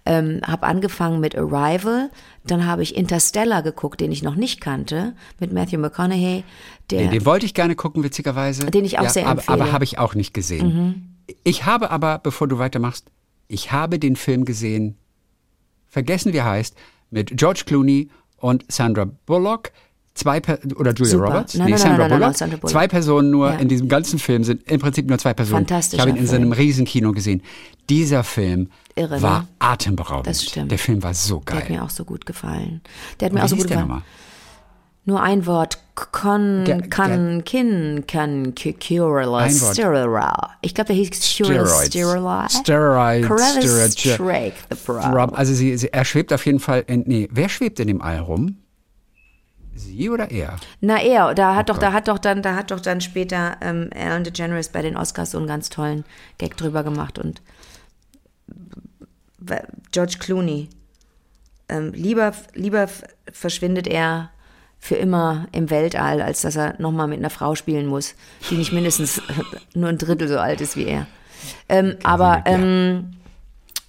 ähm, habe angefangen mit Arrival, dann habe ich Interstellar geguckt, den ich noch nicht kannte, mit Matthew McConaughey, der Nee, den wollte ich gerne gucken, witzigerweise. Den ich auch ja, sehr aber, empfehle. Mhm. aber habe ich auch nicht gesehen. Ich habe aber, bevor du weitermachst, ich habe den Film gesehen, vergessen wie er heißt, mit George Clooney und Sandra Bullock. Zwei per oder Julia Super. Roberts? Nein, nee, nein, Sandra, nein, Bullock. Sandra Bullock. Zwei Personen nur Ja. in diesem ganzen Film sind im Prinzip nur zwei Personen. Fantastischer Ich habe ihn in Film. seinem Riesenkino gesehen. Dieser Film Irre, war ne? atemberaubend. Das stimmt. Der Film war so der hat geil. mir auch so gut gefallen. Der hat Wie mir auch so gut der gefallen. nochmal? Nur ein Wort. Con, Der- kann, kin, kann, Wort. sterila. Ich glaube, der hieß Steroids. sterila. Steroids, Corellis Steroid- Strike, the Pro. Rob, also sie, sie, er schwebt auf jeden Fall in, nee, wer schwebt in dem All rum? Sie oder er? Na er, da hat doch, Gott. da hat doch dann, da hat doch dann später ähm, Ellen DeGeneres bei den Oscars so einen ganz tollen Gag drüber gemacht und George Clooney. Ähm, lieber, lieber verschwindet er für immer im Weltall, als dass er nochmal mit einer Frau spielen muss, die nicht mindestens nur ein Drittel so alt ist wie er. Ähm, aber ja. ähm,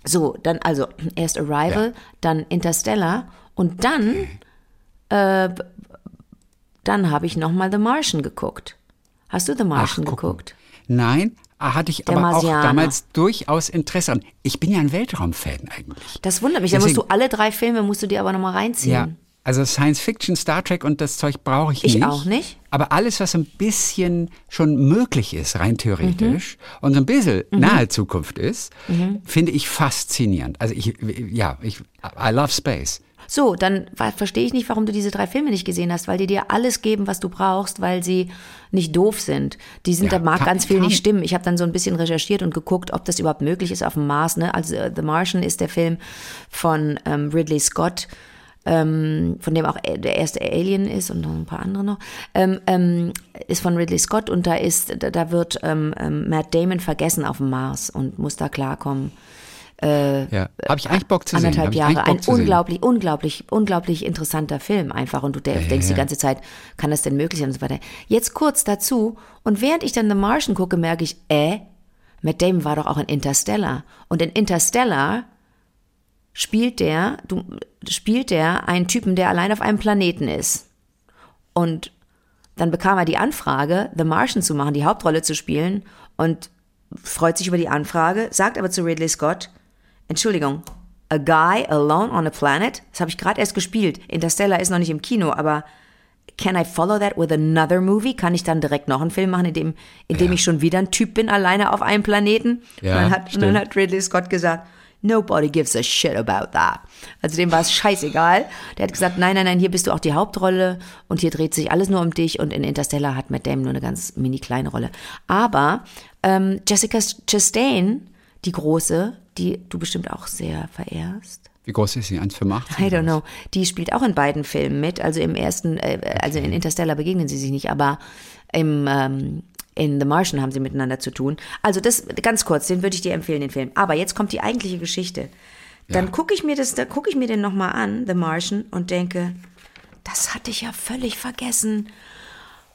so, dann also erst Arrival, Ja. dann Interstellar und dann äh, dann habe ich nochmal The Martian geguckt. Hast du The Martian mal. geguckt? Nein, ah, hatte ich Der aber Marsianer. auch damals durchaus Interesse an. Ich bin ja ein Weltraumfan eigentlich. Das wundert mich. Da musst du alle drei Filme musst du dir aber nochmal reinziehen. Ja, also Science Fiction, Star Trek und das Zeug brauche ich, Ich nicht. auch nicht. Aber alles, was ein bisschen schon möglich ist, rein theoretisch, Mhm. und so ein bisschen nahe Zukunft ist, finde ich faszinierend. Also ich, ja, ich, I love space. So, dann verstehe ich nicht, warum du diese drei Filme nicht gesehen hast, weil die dir alles geben, was du brauchst, weil sie nicht doof sind. Die sind, Ja, da mag kann- ganz viel kann- nicht stimmen. Ich habe dann so ein bisschen recherchiert und geguckt, ob das überhaupt möglich ist auf dem Mars. Ne? Also äh, The Martian ist der Film von ähm, Ridley Scott, ähm, von dem auch äh, der erste Alien ist und noch ein paar andere noch, ähm, ähm, ist von Ridley Scott und da ist, da, da wird ähm, ähm, Matt Damon vergessen auf dem Mars und muss da klarkommen. Ja, habe ich eigentlich Bock zu sehen. anderthalb ich Jahre. Ein zu sehen. unglaublich, unglaublich, unglaublich interessanter Film einfach. Und du de- denkst die ganze Zeit, kann das denn möglich sein und so weiter. Jetzt kurz dazu. Und während ich dann The Martian gucke, merke ich, äh, Matt Damon war doch auch in Interstellar. Und in Interstellar spielt der, du, spielt der einen Typen, der allein auf einem Planeten ist. Und dann bekam er die Anfrage, The Martian zu machen, die Hauptrolle zu spielen und freut sich über die Anfrage, sagt aber zu Ridley Scott, Entschuldigung, A Guy Alone on a Planet? Das habe ich gerade erst gespielt. Interstellar ist noch nicht im Kino, aber can I follow that with another movie? Kann ich dann direkt noch einen Film machen, in dem, in dem Ja. ich schon wieder ein Typ bin, alleine auf einem Planeten? Ja, und, dann hat, und dann hat Ridley Scott gesagt, Nobody gives a shit about that. Also dem war es scheißegal. Der hat gesagt, nein, nein, nein, hier bist du auch die Hauptrolle und hier dreht sich alles nur um dich und in Interstellar hat Matt Damon nur eine ganz mini kleine Rolle. Aber ähm, Jessica Chastain, die große, die du bestimmt auch sehr verehrst. Wie groß ist sie? 1,85? I don't know. Die spielt auch in beiden Filmen mit. Also im ersten, äh, also in Interstellar begegnen sie sich nicht, aber im ähm, in The Martian haben sie miteinander zu tun. Also das ganz kurz, den würde ich dir empfehlen, den Film. Aber jetzt kommt die eigentliche Geschichte. Dann Ja. gucke ich mir das, da gucke ich mir den nochmal an, The Martian, und denke, das hatte ich ja völlig vergessen.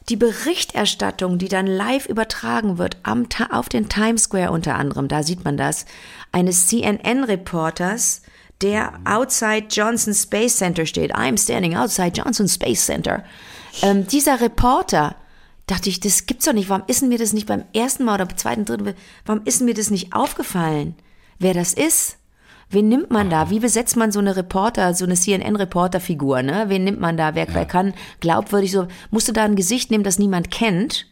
Die Berichterstattung, die dann live übertragen wird, am, auf den Times Square unter anderem, da sieht man das, eines CNN-Reporters, der outside Johnson Space Center steht. I'm standing outside Johnson Space Center. Ähm, dieser Reporter, dachte ich, das gibt's doch nicht. Warum ist mir das nicht beim ersten Mal oder beim zweiten, dritten, warum ist mir das nicht aufgefallen, wer das ist? Wen nimmt man da? Wie besetzt man so eine Reporter, so eine CNN-Reporter-Figur, ne? Wen nimmt man da? Wer, wer kann glaubwürdig so, musst du da ein Gesicht nehmen, das niemand kennt?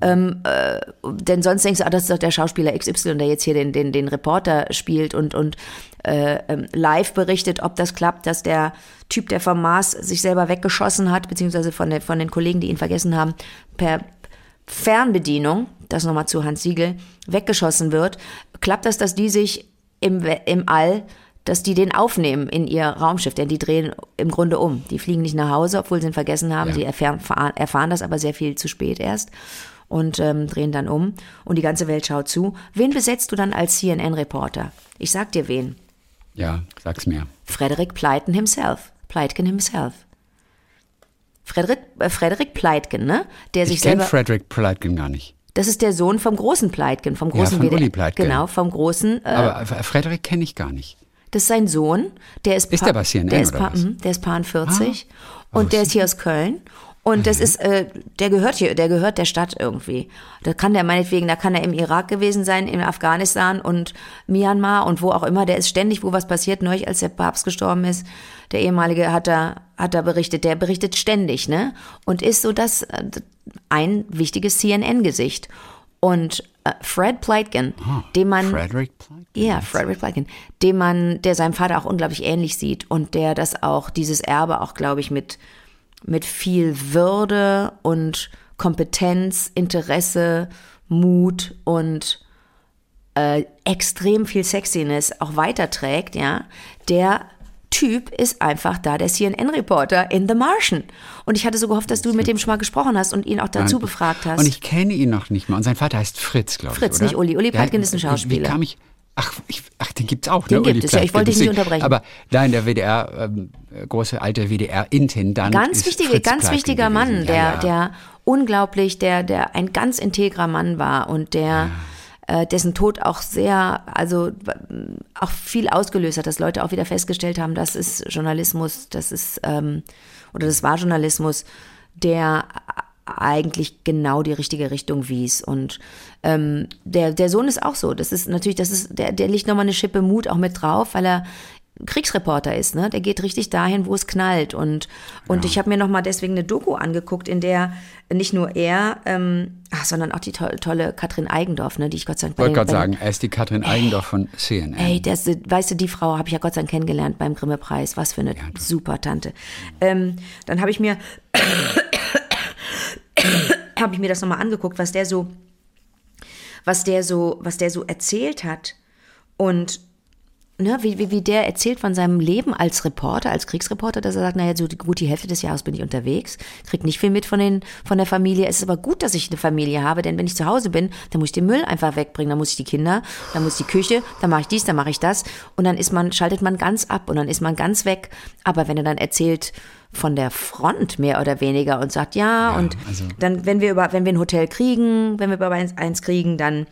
Ähm, äh, denn sonst denkst du, ah, das ist doch der Schauspieler XY, der jetzt hier den, den, den Reporter spielt und, und äh, ähm, live berichtet, ob das klappt, dass der Typ, der vom Mars sich selber weggeschossen hat, beziehungsweise von, der, von den Kollegen, die ihn vergessen haben, per Fernbedienung, das nochmal zu Hans Siegel, weggeschossen wird. Klappt das, dass die sich im, im All, dass die den aufnehmen in ihr Raumschiff, denn die drehen im Grunde um. Die fliegen nicht nach Hause, obwohl sie ihn vergessen haben. Ja. Sie erfahren, fahren- erfahren das aber sehr viel zu spät erst und ähm, drehen dann um und die ganze Welt schaut zu. Wen besetzt du dann als CNN-Reporter? Ich sag dir wen. Ja, sag's mir. Frederick Pleiten himself. Pleitgen himself. Frederick, äh, Frederick Pleitgen, ne? Der sich Ich kenne selber. Frederick Pleitgen gar nicht. Das ist der Sohn vom großen Pleitgen, vom großen von WDR. Uli Pleitgen. Genau, vom großen. Äh, Aber F- Frederick kenne ich gar nicht. das ist sein Sohn. Der ist, Ist Pa- der bei CNN der ist, oder Pa- was? mhm, der ist Paar 40 Ah, und der ist hier aus Köln. Und das ist, äh, der gehört hier, der gehört der Stadt irgendwie. Da kann der meinetwegen, da kann er im Irak gewesen sein, in Afghanistan und Myanmar und wo auch immer. Der ist ständig, wo was passiert. Neulich, als der Papst gestorben ist, der ehemalige hat da, hat da berichtet. Der berichtet ständig, ne? Und ist so das, äh, ein wichtiges CNN-Gesicht. Und äh, Fred Pleitgen, dem man, Frederick Pleitgen? ja, Frederick Pleitgen, dem man, der seinem Vater auch unglaublich ähnlich sieht und der das auch, dieses Erbe auch, glaube ich, mit, mit viel Würde und Kompetenz, Interesse, Mut und äh, extrem viel Sexiness auch weiterträgt, ja, der Typ ist einfach da der CNN-Reporter in The Martian. Und ich hatte so gehofft, dass du mit dem schon mal gesprochen hast und ihn auch dazu befragt hast. Und ich kenne ihn noch nicht mal. Und sein Vater heißt Fritz, glaube ich. Fritz, oder? nicht Uli. Uli Pleitgen ist ein Schauspieler. Wie kam ich. Ach, ich, ach den gibt's auch, Den ne? gibt es, ja. Ich wollte dich nicht unterbrechen. Aber nein, der WDR, ähm, äh, große alte WDR-Intendant. ganz ist wichtige, Fritz ganz Pleitgen wichtiger gewesen. Mann, Ja, der, ja. der unglaublich, der, der ein ganz integrer Mann war und der, äh, dessen Tod auch sehr, also auch viel ausgelöst hat, dass Leute auch wieder festgestellt haben, das ist Journalismus, das ist, ähm, oder das war Journalismus, der eigentlich genau die richtige Richtung wies. Und ähm, der, der Sohn ist auch so. Das ist natürlich, das ist, der, der legt nochmal eine Schippe Mut auch mit drauf, weil er Kriegsreporter ist, ne? Der geht richtig dahin, wo es knallt. Und, und ich habe mir nochmal deswegen eine Doku angeguckt, in der nicht nur er, ähm, ach, sondern auch die to tolle Katrin Eigendorf, ne, die ich Gott sei Dank Ich wollte gerade bei sagen, er ist die Katrin Eigendorf von CNN. Ey, das, weißt du, die Frau habe ich ja Gott sei Dank kennengelernt beim Grimme-Preis. Was für eine super Tante. Ähm, dann habe ich mir, habe ich mir das nochmal angeguckt, was der so, was der so, was der so erzählt hat. Und ne, wie, wie, wie der erzählt von seinem Leben als Reporter, als Kriegsreporter, dass er sagt, naja, so gut die Hälfte des Jahres bin ich unterwegs, krieg nicht viel mit von, den, von der Familie. Es ist aber gut, dass ich eine Familie habe, denn wenn ich zu Hause bin, dann muss ich den Müll einfach wegbringen, dann muss ich die Kinder, dann muss ich die Küche, dann mache ich dies, dann mache ich das und dann ist man, schaltet man ganz ab und dann ist man ganz weg. Aber wenn er dann erzählt von der Front mehr oder weniger und sagt, ja, und also- dann, wenn wir über, wenn wir ein Hotel kriegen, wenn wir über eins, eins kriegen, dann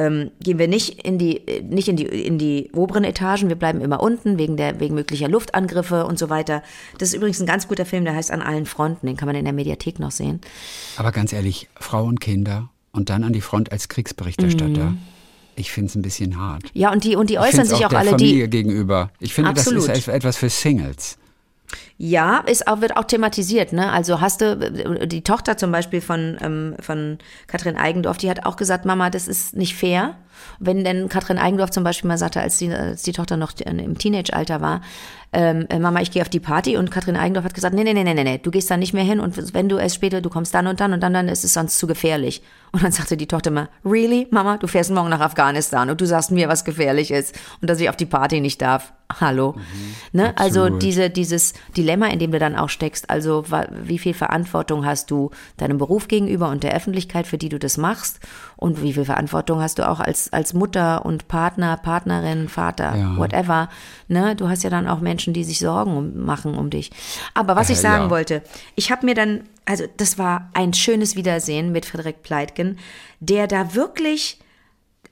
ähm, gehen wir nicht in die, nicht in die, in die oberen Etagen, wir bleiben immer unten wegen der, wegen möglicher Luftangriffe und so weiter. Das ist übrigens ein ganz guter Film, der heißt An allen Fronten, den kann man in der Mediathek noch sehen. Aber ganz ehrlich, Frau und Kinder und dann an die Front als Kriegsberichterstatter. Mhm. Ich finde es ein bisschen hart. Ja, und die, und die äußern sich auch, auch alle, Familie die. gegenüber. Ich finde, Absolut. das ist etwas für Singles. Ja, ist auch, wird auch thematisiert, ne? Also hast du, die Tochter zum Beispiel von, ähm, von Katrin Eigendorf, die hat auch gesagt, Mama, das ist nicht fair. Wenn denn Katrin Eigendorf zum Beispiel mal sagte, als die, als die Tochter noch im Teenage-Alter war, ähm, äh, Mama, ich gehe auf die Party und Katrin Eigendorf hat gesagt, nee, nee, nee, nee, nee, du gehst da nicht mehr hin und wenn du es später, du kommst dann und dann und dann, dann ist es sonst zu gefährlich. Und dann sagte die Tochter immer, really, Mama, du fährst morgen nach Afghanistan und du sagst mir, was gefährlich ist und dass ich auf die Party nicht darf. Hallo. Mhm, ne? Also diese, dieses Dilemma, in dem du dann auch steckst, also wie viel Verantwortung hast du deinem Beruf gegenüber und der Öffentlichkeit, für die du das machst und wie viel Verantwortung hast du auch als, als Mutter und Partner, Partnerin, Vater, ja. whatever. Ne? Du hast ja dann auch Menschen, die sich Sorgen machen um dich. Aber was äh, ich sagen ja. wollte, ich habe mir dann, also das war ein schönes Wiedersehen mit Frederik Pleitgen, der da wirklich,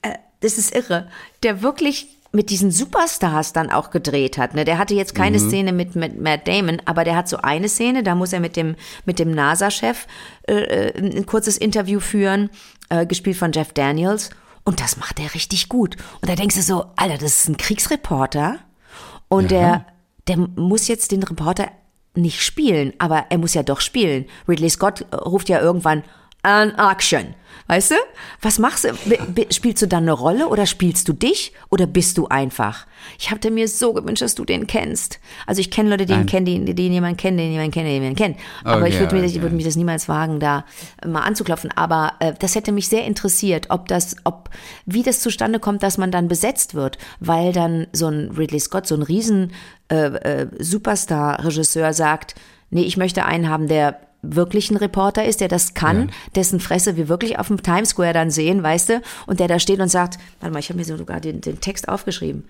äh, das ist irre, der wirklich mit diesen Superstars dann auch gedreht hat. Ne? Der hatte jetzt keine mhm. Szene mit, mit Matt Damon, aber der hat so eine Szene, da muss er mit dem, mit dem NASA-Chef äh, äh ein kurzes Interview führen, äh, gespielt von Jeff Daniels. Und das macht er richtig gut. Und da denkst du so, Alter, das ist ein Kriegsreporter. Und ja. der, der muss jetzt den Reporter nicht spielen, aber er muss ja doch spielen. Ridley Scott ruft ja irgendwann an Action. Weißt du? Was machst du? Spielst du dann eine Rolle oder spielst du dich oder bist du einfach? Ich hatte mir so gewünscht, dass du den kennst. Also ich kenne Leute, die ihn kennen, die, die jemanden kennen, den jemanden kennen, den jemanden kennt. Aber okay, ich würde mir, okay. würd mich das niemals wagen, da mal anzuklopfen. Aber äh, das hätte mich sehr interessiert, ob das, ob, wie das zustande kommt, dass man dann besetzt wird, weil dann so ein Ridley Scott, so ein riesen äh, äh, Superstar-Regisseur sagt, nee, ich möchte einen haben, der wirklich ein Reporter ist, der das kann, ja. dessen Fresse wir wirklich auf dem Times Square dann sehen, weißt du, und der da steht und sagt, warte mal, ich habe mir sogar den, den Text aufgeschrieben.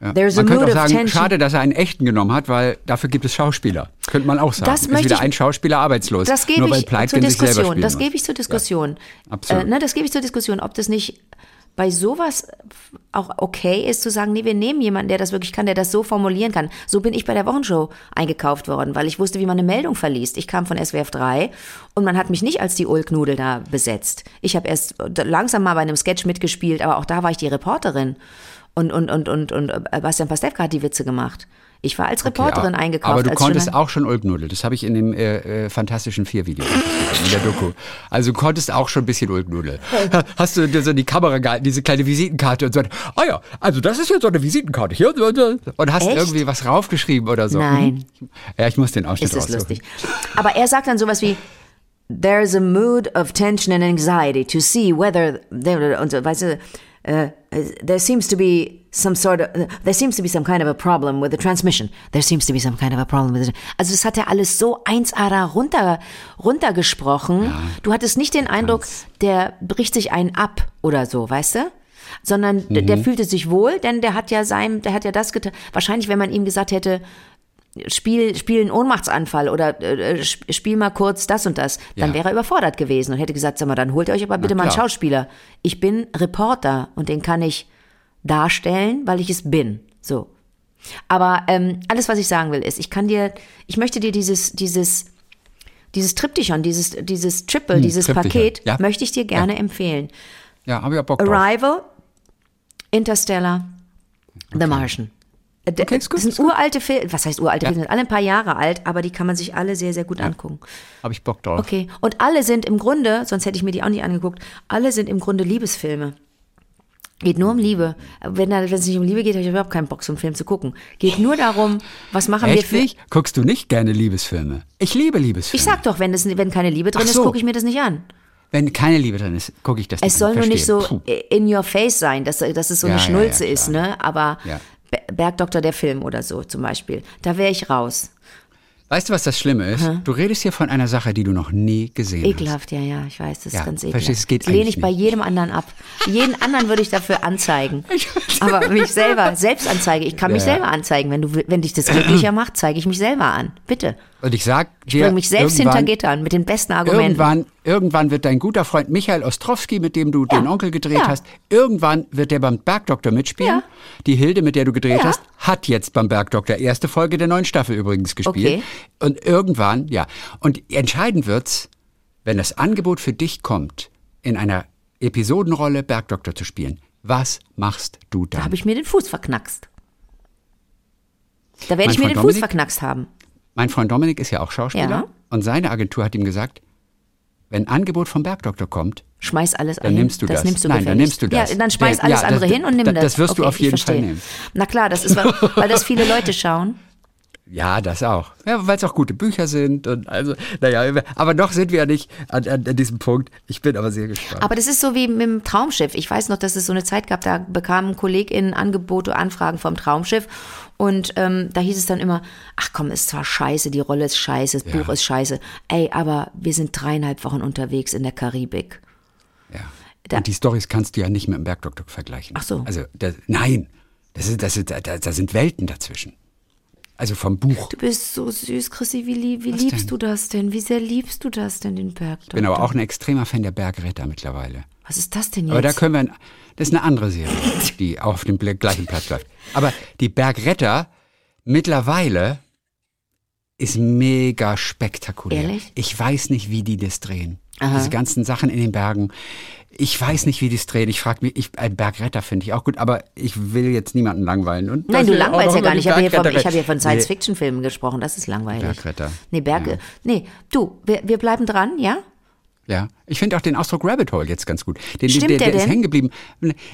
Ja. Man könnte auch sagen, schade, dass er einen echten genommen hat, weil dafür gibt es Schauspieler. Könnte man auch sagen. Das ist wieder ich, ein Schauspieler arbeitslos. Das gebe ich zur Diskussion. Das gebe ich zur Diskussion. Ja, absolut. Äh, ne, das gebe ich zur Diskussion, ob das nicht bei sowas auch okay ist zu sagen, nee, wir nehmen jemanden, der das wirklich kann, der das so formulieren kann. So bin ich bei der Wochenshow eingekauft worden, weil ich wusste, wie man eine Meldung verliest. Ich kam von SWF 3 und man hat mich nicht als die Ulknudel da besetzt. Ich habe erst langsam mal bei einem Sketch mitgespielt, aber auch da war ich die Reporterin. Und, und, und, und, und äh, Bastian Pastewka hat die Witze gemacht. Ich war als Reporterin okay, eingekauft. Aber du konntest auch schon Ulknudel. Das habe ich in dem äh, äh, fantastischen Vier-Video in der Doku. Also du konntest auch schon ein bisschen Ulknudel. Hast du dir so die Kamera gehalten, diese kleine Visitenkarte und so, ah ja, also das ist jetzt so eine Visitenkarte hier. Und hast Echt? irgendwie was raufgeschrieben oder so. Nein. Ja, ich muss den Ausschnitt Ist das lustig. Aber er sagt dann sowas wie, There's a mood of tension and anxiety to see whether, und so, weißt du, uh, there seems to be some sort of, there seems to be some kind of a problem with the transmission. There seems to be some kind of a problem with the, also das hat er alles so 1A da runter, runtergesprochen. Ja, du hattest nicht den Eindruck, der bricht sich einen ab oder so, weißt du? Sondern mhm. der fühlte sich wohl, denn der hat ja sein, der hat ja das getan. Wahrscheinlich, wenn man ihm gesagt hätte, Spiel, spiel einen Ohnmachtsanfall oder äh, spiel mal kurz das und das, dann ja. wäre er überfordert gewesen und hätte gesagt, sag mal, dann holt euch aber bitte mal einen Schauspieler. Ich bin Reporter und den kann ich darstellen, weil ich es bin. So. Aber ähm, alles, was ich sagen will, ist, ich kann dir, ich möchte dir dieses, dieses, dieses Triptychon, dieses, dieses Triple, hm, dieses Triptychon. Paket, ja. möchte ich dir gerne ja. empfehlen. Ja, habe ich auch Bock drauf. Arrival, Interstellar, okay. The Martian. Äh, okay, ist gut, das sind uralte Filme, was heißt uralte ja. Filme, sind alle ein paar Jahre alt, aber die kann man sich alle sehr, sehr gut ja. angucken. Habe ich Bock drauf. Okay, und alle sind im Grunde, sonst hätte ich mir die auch nicht angeguckt, alle sind im Grunde Liebesfilme. Geht nur um Liebe. Wenn, wenn es nicht um Liebe geht, habe ich überhaupt keinen Bock, so einen Film zu gucken. Geht nur darum, was machen Echt wir für... Guckst du nicht gerne Liebesfilme? Ich liebe Liebesfilme. Ich sag doch, wenn, das, wenn keine Liebe drin so. ist, gucke ich mir das nicht an. Wenn keine Liebe drin ist, gucke ich das es nicht Es soll nur nicht so Puh. in your face sein, dass, dass es so ja, eine Schnulze ja, ja, ist, ne? Aber Bergdoktor der Film oder so zum Beispiel, da wäre ich raus. Weißt du, was das Schlimme ist? Du redest hier von einer Sache, die du noch nie gesehen hast. Ekelhaft, ja, ja, ich weiß, das Ja, ist ganz ekelhaft. verstehst, es geht das lehne ich bei nicht. jedem anderen ab. Jeden anderen würde ich dafür anzeigen. Aber mich selber, Selbstanzeige, ich kann mich Ja. selber anzeigen. Wenn, du, wenn dich das glücklicher macht, zeige ich mich selber an. Bitte. Und ich sag Ich dir, bringe mich selbst hinter Gittern mit den besten Argumenten. Irgendwann, irgendwann wird dein guter Freund Michael Ostrowski, mit dem du Ja. den Onkel gedreht Ja. hast, irgendwann wird der beim Bergdoktor mitspielen. Ja. Die Hilde, mit der du gedreht hast, hat jetzt beim Bergdoktor erste Folge der neuen Staffel übrigens gespielt. Okay. Und irgendwann, ja. Und entscheidend wird's, wenn das Angebot für dich kommt, in einer Episodenrolle Bergdoktor zu spielen. Was machst du Da dann? habe ich mir den Fuß verknackst. Da werde ich mir Freund den Fuß Dominik? verknackst haben. Mein Freund Dominik ist ja auch Schauspieler. Ja. Und seine Agentur hat ihm gesagt, wenn ein Angebot vom Bergdoktor kommt, Schmeiß alles Dann ein. nimmst du das. nimmst du Nein, dann nimmst du das. Ja, dann schmeiß alles ja, andere das- hin und nimm das- das. das wirst du okay, auf jeden. Fall nehmen. Na klar, das ist, weil, weil das viele Leute schauen. Ja, das auch. Ja, weil es auch gute Bücher sind und also, naja, aber noch sind wir ja nicht an, an, an diesem Punkt. Ich bin aber sehr gespannt. Aber das ist so wie mit dem Traumschiff. Ich weiß noch, dass es so eine Zeit gab, da bekamen KollegInnen Angebote, Anfragen vom Traumschiff. Und ähm, da hieß es dann immer, ach komm, ist zwar scheiße, die Rolle ist scheiße, das Ja. Buch ist scheiße. Ey, aber wir sind dreieinhalb Wochen unterwegs in der Karibik. ja. da- und die Stories kannst du ja nicht mit dem Bergdoktor vergleichen. Ach so. Also, das, nein, das ist, das ist, da, da sind Welten dazwischen. Also vom Buch. Du bist so süß, Chrissy. Wie, wie liebst denn? du das denn? Wie sehr liebst du das denn, den Berg? Ich bin aber auch ein extremer Fan der Bergretter mittlerweile. Was ist das denn jetzt? Aber da können wir, das ist eine andere Serie, die auch auf dem gleichen Platz läuft. Aber die Bergretter mittlerweile ist mega spektakulär. Ehrlich? Ich weiß nicht, wie die das drehen. Aha. Diese ganzen Sachen in den Bergen. Ich weiß nicht, wie die es drehen. Ich frage mich, ich, ein Bergretter finde ich auch gut, aber ich will jetzt niemanden langweilen. Und Nein, du langweilst ja gar nicht. Ich habe hier, von- hab hier von. Science-Fiction-Filmen gesprochen. Das ist langweilig. Bergretter. Nee, Berge. Ja. Nee, du, wir, wir bleiben dran, ja? Ja, ich finde auch den Ausdruck Rabbit Hole jetzt ganz gut. Den, Stimmt der, der der ist hängen geblieben.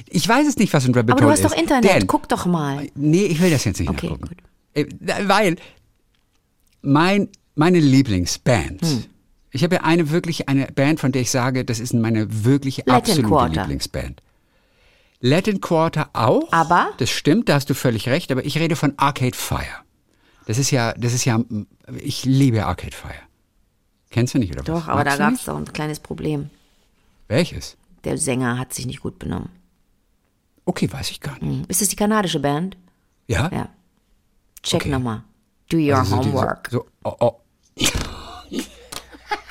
Ich weiß es nicht, was ein Rabbit Aber du Hole hast ist. doch Internet. Denn, Guck doch mal. Nee, ich will das jetzt nicht Okay, nachgucken. gut. Äh, Weil mein, meine Lieblingsband, Hm. ich habe ja eine wirklich, eine Band, von der ich sage, das ist meine wirklich Latin absolute Quarter. Lieblingsband. Latin Quarter auch. Aber? Das stimmt, da hast du völlig recht, aber ich rede von Arcade Fire. Das ist ja, das ist ja, ich liebe Arcade Fire. Kennst du nicht, oder was? Doch, aber da Magst du gab es doch ein kleines Problem. Welches? Der Sänger hat sich nicht gut benommen. Okay, weiß ich gar nicht. Hm. Ist das die kanadische Band? Ja? Ja. Check Okay. nochmal. Do your Also so die- homework. So, oh, oh.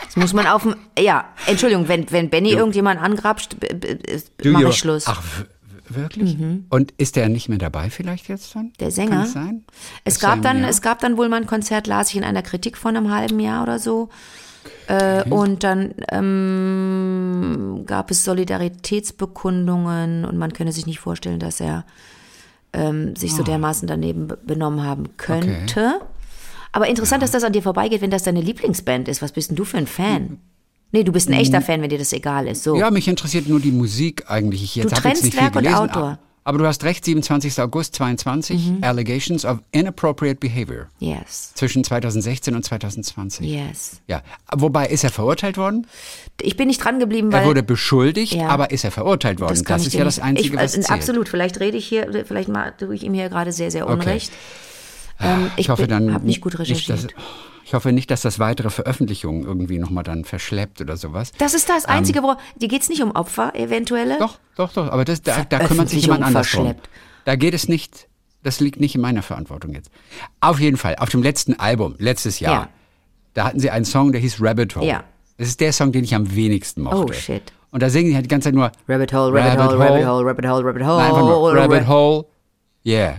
Das muss man auf dem. Ja, Entschuldigung, wenn, wenn Benny irgendjemand angrapscht, mache ich Schluss. Ach, wirklich? Und ist der nicht mehr dabei vielleicht jetzt dann? Der Sänger? Kann es sein? Es gab, dann, Jahr? es gab dann wohl mal ein Konzert, las ich in einer Kritik von einem halben Jahr oder so. Äh, und dann ähm, gab es Solidaritätsbekundungen und man könne sich nicht vorstellen, dass er ähm, sich so Ah. dermaßen daneben be- benommen haben könnte. Aber interessant, dass das an dir vorbeigeht, wenn das deine Lieblingsband ist. Was bist denn du für ein Fan? Nee, du bist ein echter Fan, wenn dir das egal ist. So. Ja, mich interessiert nur die Musik eigentlich. Ich jetzt Du trennst nicht viel Werk und. Autor. Mhm. Aber du hast recht, 27. August 22, Allegations of Inappropriate Behavior Yes. zwischen 2016 und 2020. Yes. Ja, wobei ist er verurteilt worden? Ich bin nicht dran geblieben, weil. Er wurde beschuldigt, Ja. aber ist er verurteilt worden? Das, ich ist ja nicht- das Einzige, ich, was äh, zählt. Absolut. Vielleicht rede ich hier, vielleicht tue ich ihm hier gerade sehr, sehr Unrecht. Ähm, ich Ich hoffe dann habe nicht gut Nicht, recherchiert. dass, ich hoffe nicht, dass das weitere Veröffentlichungen irgendwie nochmal dann verschleppt oder sowas. das ist das Einzige, wo. Dir geht es nicht um Opfer, eventuelle? Ähm. Doch, doch, doch. Aber das, da, da kümmert sich jemand anders drum. Da geht es nicht. Das liegt nicht in meiner Verantwortung jetzt. Auf jeden Fall, auf dem letzten Album, letztes Jahr, Ja. da hatten sie einen Song, der hieß Rabbit Hole. Ja. Das ist der Song, den ich am wenigsten mochte. Oh, shit. Und da singen die halt die ganze Zeit nur Rabbit Hole, Rabbit, Hole, Rabbit Hole, Rabbit Hole, Rabbit Hole. Nein, einfach nur Rabbit- Rabbit Hole, yeah.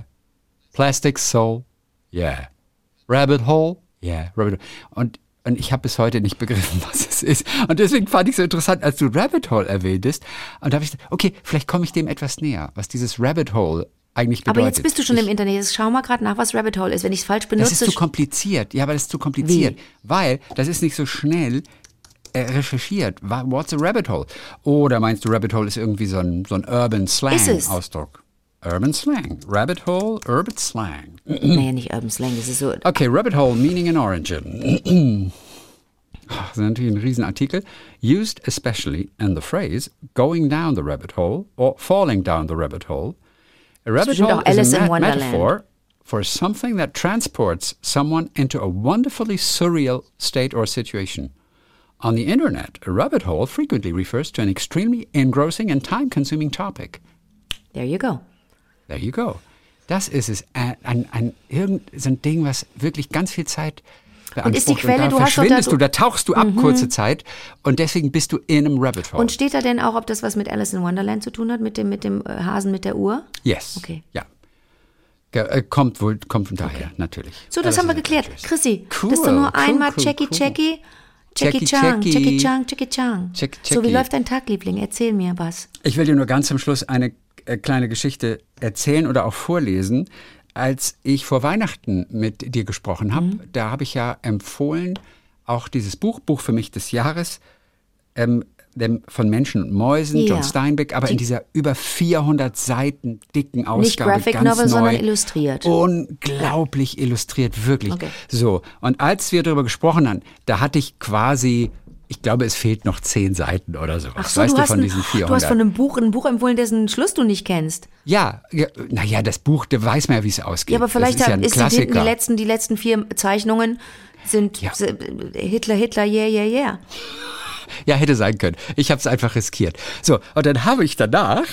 Plastic Soul, yeah. Rabbit Hole, yeah. Rabbit Hole. Und, und ich habe bis heute nicht begriffen, was es ist. Und deswegen fand ich es so interessant, als du Rabbit Hole erwähntest. Und da habe ich gesagt, okay, vielleicht komme ich dem etwas näher, was dieses Rabbit Hole eigentlich bedeutet. Aber jetzt bist du schon ich, im Internet. Jetzt schau mal gerade nach, was Rabbit Hole ist. Wenn ich es falsch Das benutze. ist zu kompliziert. Ja, aber das ist zu kompliziert. Weil das ist nicht so schnell äh, recherchiert. What's a Rabbit Hole? Oder meinst du, Rabbit Hole ist irgendwie so ein, so ein Urban? Slang-Ausdruck? Urban Slang. Rabbit Hole, Urban Slang. nee, nicht Urban Slang. Das ist so. Okay, Rabbit Hole, Meaning and Origin. Das ist natürlich ein Riesenartikel. Used especially in the phrase going down the rabbit hole or falling down the rabbit hole. A rabbit hole is a Wonderland. metaphor for something that transports someone into a wonderfully surreal state or situation. On the internet, a rabbit hole frequently refers to an extremely engrossing and time consuming topic. There you go. There you go. Das ist es. Ein, ein, ein, irgend, so ein Ding, was wirklich ganz viel Zeit beansprucht. ist die Quelle, da du hast verschwindest du, da tauchst du ab kurze Zeit und deswegen bist du in einem Rabbit Hole. Und steht da denn auch, ob das was mit Alice in Wonderland zu tun hat, mit dem, mit dem äh, Hasen mit der Uhr? yes. Okay. Ja. Äh, Kommt wohl, kommt von daher, natürlich. So, das Alice haben wir geklärt. Chrissy, Cool, das ist doch nur cool, einmal cool, Jackie, cool. Jackie, Jackie Jackie, Chan, Jackie. Jackie Chan, Jackie Chan. Jackie, So, wie Jackie. läuft dein Tag, Liebling? Erzähl mir was. Ich will dir nur ganz zum Schluss eine äh, kleine Geschichte erzählen oder auch vorlesen. Als ich vor Weihnachten mit dir gesprochen habe, Mhm. da habe ich ja empfohlen, auch dieses Buch, Buch für mich des Jahres, ähm, von Menschen und Mäusen, Ja. John Steinbeck, aber in dieser über 400 Seiten dicken Ausgabe. Nicht Graphic ganz Novel, neu, sondern illustriert. Unglaublich illustriert, wirklich. Okay. So, und als wir darüber gesprochen haben, da hatte ich quasi, ich glaube, es fehlt noch zehn Seiten oder sowas. Ach so, weißt du, von diesen 400. du hast von einem Buch ein Buch empfohlen, dessen Schluss du nicht kennst. Ja, ja naja, das Buch, da weiß man ja, wie es ausgeht. Ja, aber vielleicht das ist ja ist die, die, letzten, die letzten vier Zeichnungen sind Ja. Hitler, Hitler, yeah, yeah, yeah. Ja, hätte sein können. Ich habe es einfach riskiert. So, und dann habe ich danach,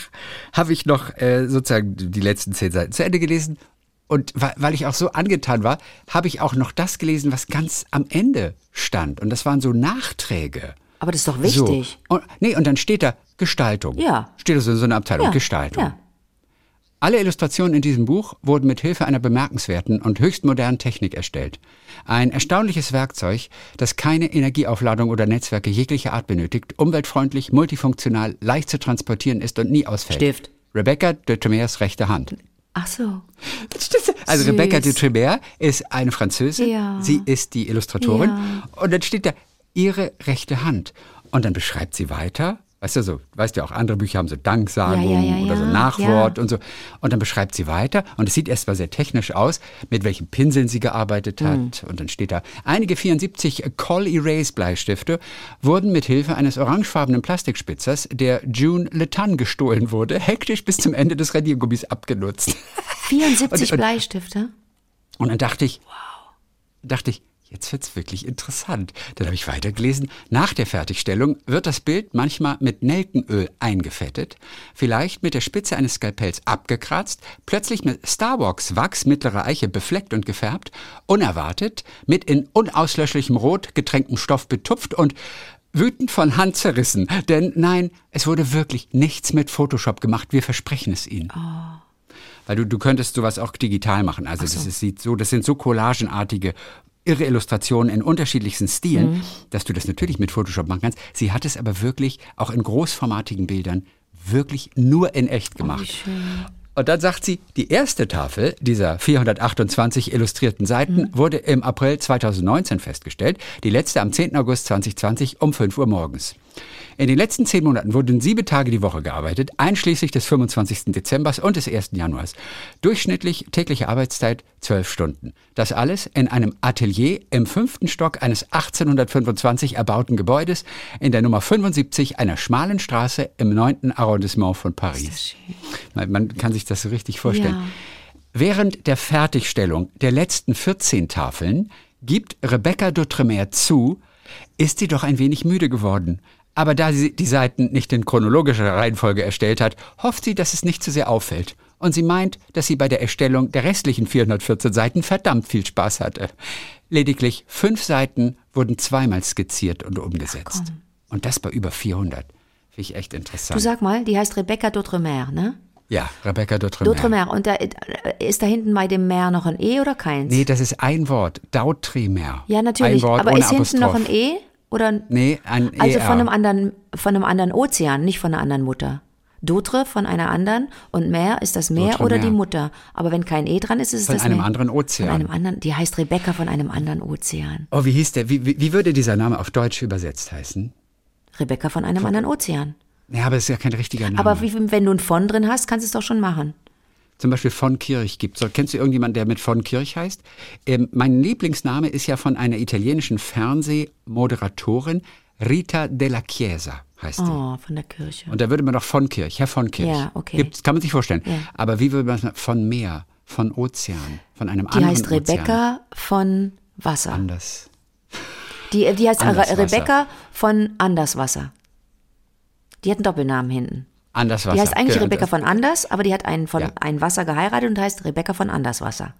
habe ich noch äh, sozusagen die letzten zehn Seiten zu Ende gelesen. Und weil, ich auch so angetan war, habe ich auch noch das gelesen, was ganz am Ende stand. Und das waren so Nachträge. Aber das ist doch wichtig. So. Und, nee, und dann steht da Gestaltung. Ja. Steht da so in so einer Abteilung, Ja, Gestaltung. ja. Alle Illustrationen in diesem Buch wurden mit Hilfe einer bemerkenswerten und höchst modernen Technik erstellt. Ein erstaunliches Werkzeug, das keine Energieaufladung oder Netzwerke jeglicher Art benötigt, umweltfreundlich, multifunktional, leicht zu transportieren ist und nie ausfällt. Stift. Rebecca de Tremers rechte Hand. Ach so. Also Süß. Rebecca de Tremer ist eine Französin, Ja. sie ist die Illustratorin Ja. und dann steht da ihre rechte Hand und dann beschreibt sie weiter, weißt du so, weißt du auch andere Bücher haben so Danksagung Ja, ja, ja, oder so Nachwort und so. Und dann beschreibt sie weiter und es sieht erstmal sehr technisch aus, mit welchen Pinseln sie gearbeitet hat. Und dann steht da einige 74 Col Erase Bleistifte wurden mit Hilfe eines orangefarbenen Plastikspitzers, der June Letan gestohlen wurde, hektisch bis zum Ende des Radiergummis abgenutzt. 74 Und- und- Bleistifte? Und dann dachte ich, dachte ich, jetzt wird's wirklich interessant. Dann habe ich weitergelesen. Nach der Fertigstellung wird das Bild manchmal mit Nelkenöl eingefettet, vielleicht mit der Spitze eines Skalpells abgekratzt, plötzlich mit Starbucks Wachs mittlerer Eiche befleckt und gefärbt, unerwartet mit in unauslöschlichem Rot getränktem Stoff betupft und wütend von Hand zerrissen. Denn nein, es wurde wirklich nichts mit Photoshop gemacht. Wir versprechen es Ihnen. Weil du, du könntest sowas auch digital machen. Also das ist, sieht so, das sind so collagenartige irre Illustrationen in unterschiedlichsten Stilen, Mhm. dass du das natürlich mit Photoshop machen kannst. Sie hat es aber wirklich auch in großformatigen Bildern wirklich nur in echt gemacht. Und dann sagt sie, die erste Tafel dieser 428 illustrierten Seiten wurde im April 2019 festgestellt, die letzte am 10. August 2020 um 5 Uhr morgens. In den letzten zehn Monaten wurden sieben Tage die Woche gearbeitet, einschließlich des 25. Dezembers und des 1. Januars. Durchschnittlich tägliche Arbeitszeit zwölf Stunden. Das alles in einem Atelier im fünften Stock eines 1825 erbauten Gebäudes in der Nummer 75 einer schmalen Straße im 9. Arrondissement von Paris. Man, man kann sich das so richtig vorstellen. Ja. Während der Fertigstellung der letzten 14 Tafeln gibt Rebecca Doutremer zu, ist sie doch ein wenig müde geworden. Aber da sie die Seiten nicht in chronologischer Reihenfolge erstellt hat, hofft sie, dass es nicht zu sehr auffällt. Und sie meint, dass sie bei der Erstellung der restlichen 414 Seiten verdammt viel Spaß hatte. Lediglich fünf Seiten wurden zweimal skizziert und umgesetzt. Und das bei über 400. Finde ich echt Du interessant. sag mal, die heißt Rebecca Doutremer, ne? ja, Rebecca Doutremer. Doutremer. Und da, äh, ist da hinten bei dem Mer noch ein E oder keins? Nee, das ist ein Wort. Dautremer. ja, natürlich. Ein Wort Aber ohne ist hinten noch ein Apostroph. E? Oder Nee, ein Also ER. von einem anderen, von einem anderen Ozean, nicht von einer anderen Mutter. Dotre von einer anderen und Meer ist das Meer Dotre oder die Mer. Mutter. Aber wenn kein E dran ist, ist es Von das einem Meer. anderen Von Ozean. einem anderen, die heißt Rebecca von einem anderen Ozean. Oh, wie hieß der? Wie, wie, wie würde dieser Name auf Deutsch übersetzt heißen? Rebecca von einem anderen Ozean. Ja, aber es ist ja kein richtiger Name. Aber wie, wenn du ein von drin hast, kannst du es doch schon machen. Zum Beispiel von Kirch gibt. So, kennst du irgendjemanden, der mit von Kirch heißt? Ähm, mein Lieblingsname ist ja von einer italienischen Fernsehmoderatorin, Rita della Chiesa heißt die. Oh, von der Kirche. Und da würde man doch von Kirch, Herr von Kirch. Ja, okay. Gibt's, kann man sich vorstellen. Ja. Aber wie würde man es von Meer? von Ozean, von einem Die anderen heißt Ozean. Rebecca von Wasser. Anders. Die, die heißt Anderswasser. Rebecca von Anderswasser. Die hat einen Doppelnamen hinten. Anderswasser. Die heißt eigentlich Genau, Rebecca von Anders, aber die hat einen von Ja. ein Wasser geheiratet und heißt Rebecca von Anderswasser.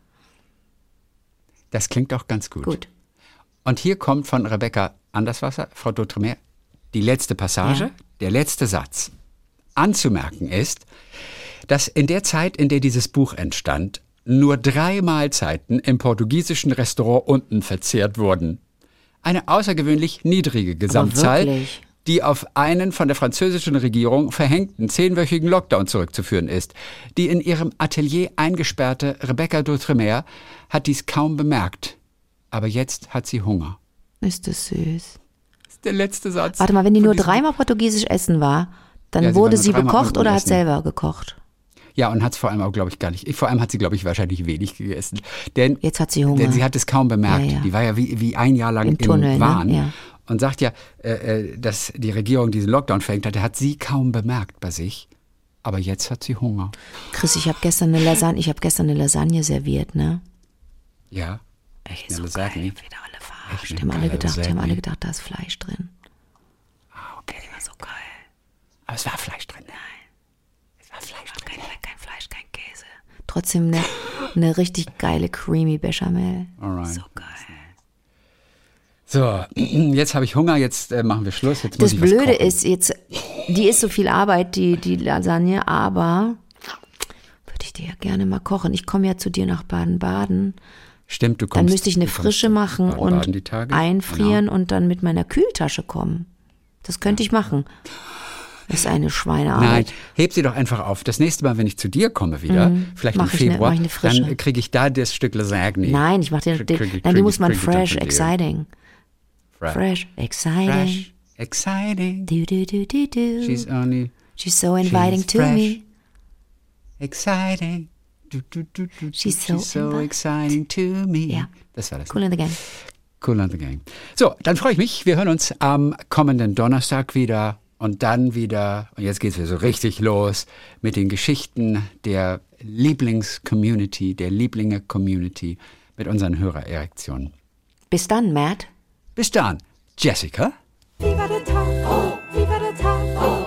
Das klingt auch ganz gut. Gut. Und hier kommt von Rebecca Anderswasser, Frau D'Outremer, die letzte Passage, Ja. der letzte Satz. Anzumerken ist, dass in der Zeit, in der dieses Buch entstand, nur drei Mahlzeiten im portugiesischen Restaurant unten verzehrt wurden. Eine außergewöhnlich niedrige Gesamtzahl, wirklich? Die auf einen von der französischen Regierung verhängten zehnwöchigen Lockdown zurückzuführen ist. Die in ihrem Atelier eingesperrte Rebecca D'Outremer hat dies kaum bemerkt. Aber jetzt hat sie Hunger. Ist das süß. Das ist der letzte Satz. Warte mal, wenn die nur dreimal portugiesisch essen war, dann Ja, sie wurde sie dreimal bekocht oder hat selber gekocht? Ja, und hat es vor allem auch, glaube ich, gar nicht. Vor allem hat sie, glaube ich, wahrscheinlich wenig gegessen. Denn, Jetzt hat sie Hunger. Denn sie hat es kaum bemerkt. Ja, ja. Die war ja wie, wie ein Jahr lang Im im, Tunnel, ne? Wahn. Ja. Und sagt ja, äh, äh, dass die Regierung diesen Lockdown verhängt hatte, hat sie kaum bemerkt bei sich. Aber jetzt hat sie Hunger. Chris, ich habe gestern eine Lasagne, ich habe gestern eine Lasagne serviert, ne? Ja. Ey, Eine so Lasagne? geil, wieder alle verarscht. Echt Die haben alle gedacht, die haben alle gedacht, da ist Fleisch drin. Ah, okay. War so geil. Aber es war Fleisch drin. Nein. Es war Fleisch drin. Kein, kein Fleisch, kein Käse. Trotzdem eine, eine richtig geile creamy Bechamel. Alright. So geil. So, jetzt habe ich Hunger, jetzt äh, machen wir Schluss. Jetzt muss Das Blöde ist jetzt, die ist so viel Arbeit, die, die Lasagne, aber würde ich dir ja gerne mal kochen. Ich komme ja zu dir nach Baden-Baden. Stimmt, du Dann kommst. müsste ich eine frische machen Baden-Baden und die Tage. einfrieren Genau. und dann mit meiner Kühltasche kommen. Das könnte ich machen. Das ist eine Nein, Schweinearbeit. heb sie doch einfach auf. Das nächste Mal, wenn ich zu dir komme wieder, vielleicht Mhm. Mach im ich ne- Februar, frische. dann kriege ich da das Stück Lasagne. Nein, ich mache den, den krieg- nein, die muss man dann fresh, exciting. Fresh. Fresh, exciting. Fresh. Exciting. Do, do, do, do, do. She's only She's so inviting she's to fresh. me. exciting. Du, du, du, du, du. She's so exciting to me. Ja. Das war das. Cool in the game. Cool on the Game. So, dann freue ich mich. Wir hören uns am kommenden Donnerstag wieder und dann wieder, und jetzt geht es wieder so richtig los mit den Geschichten der Lieblings-Community, der Lieblinge-Community mit unseren Hörererektionen. Bis dann, Matt. Bis dann, Jessica. War der Tag? Oh, war der Tag? Oh,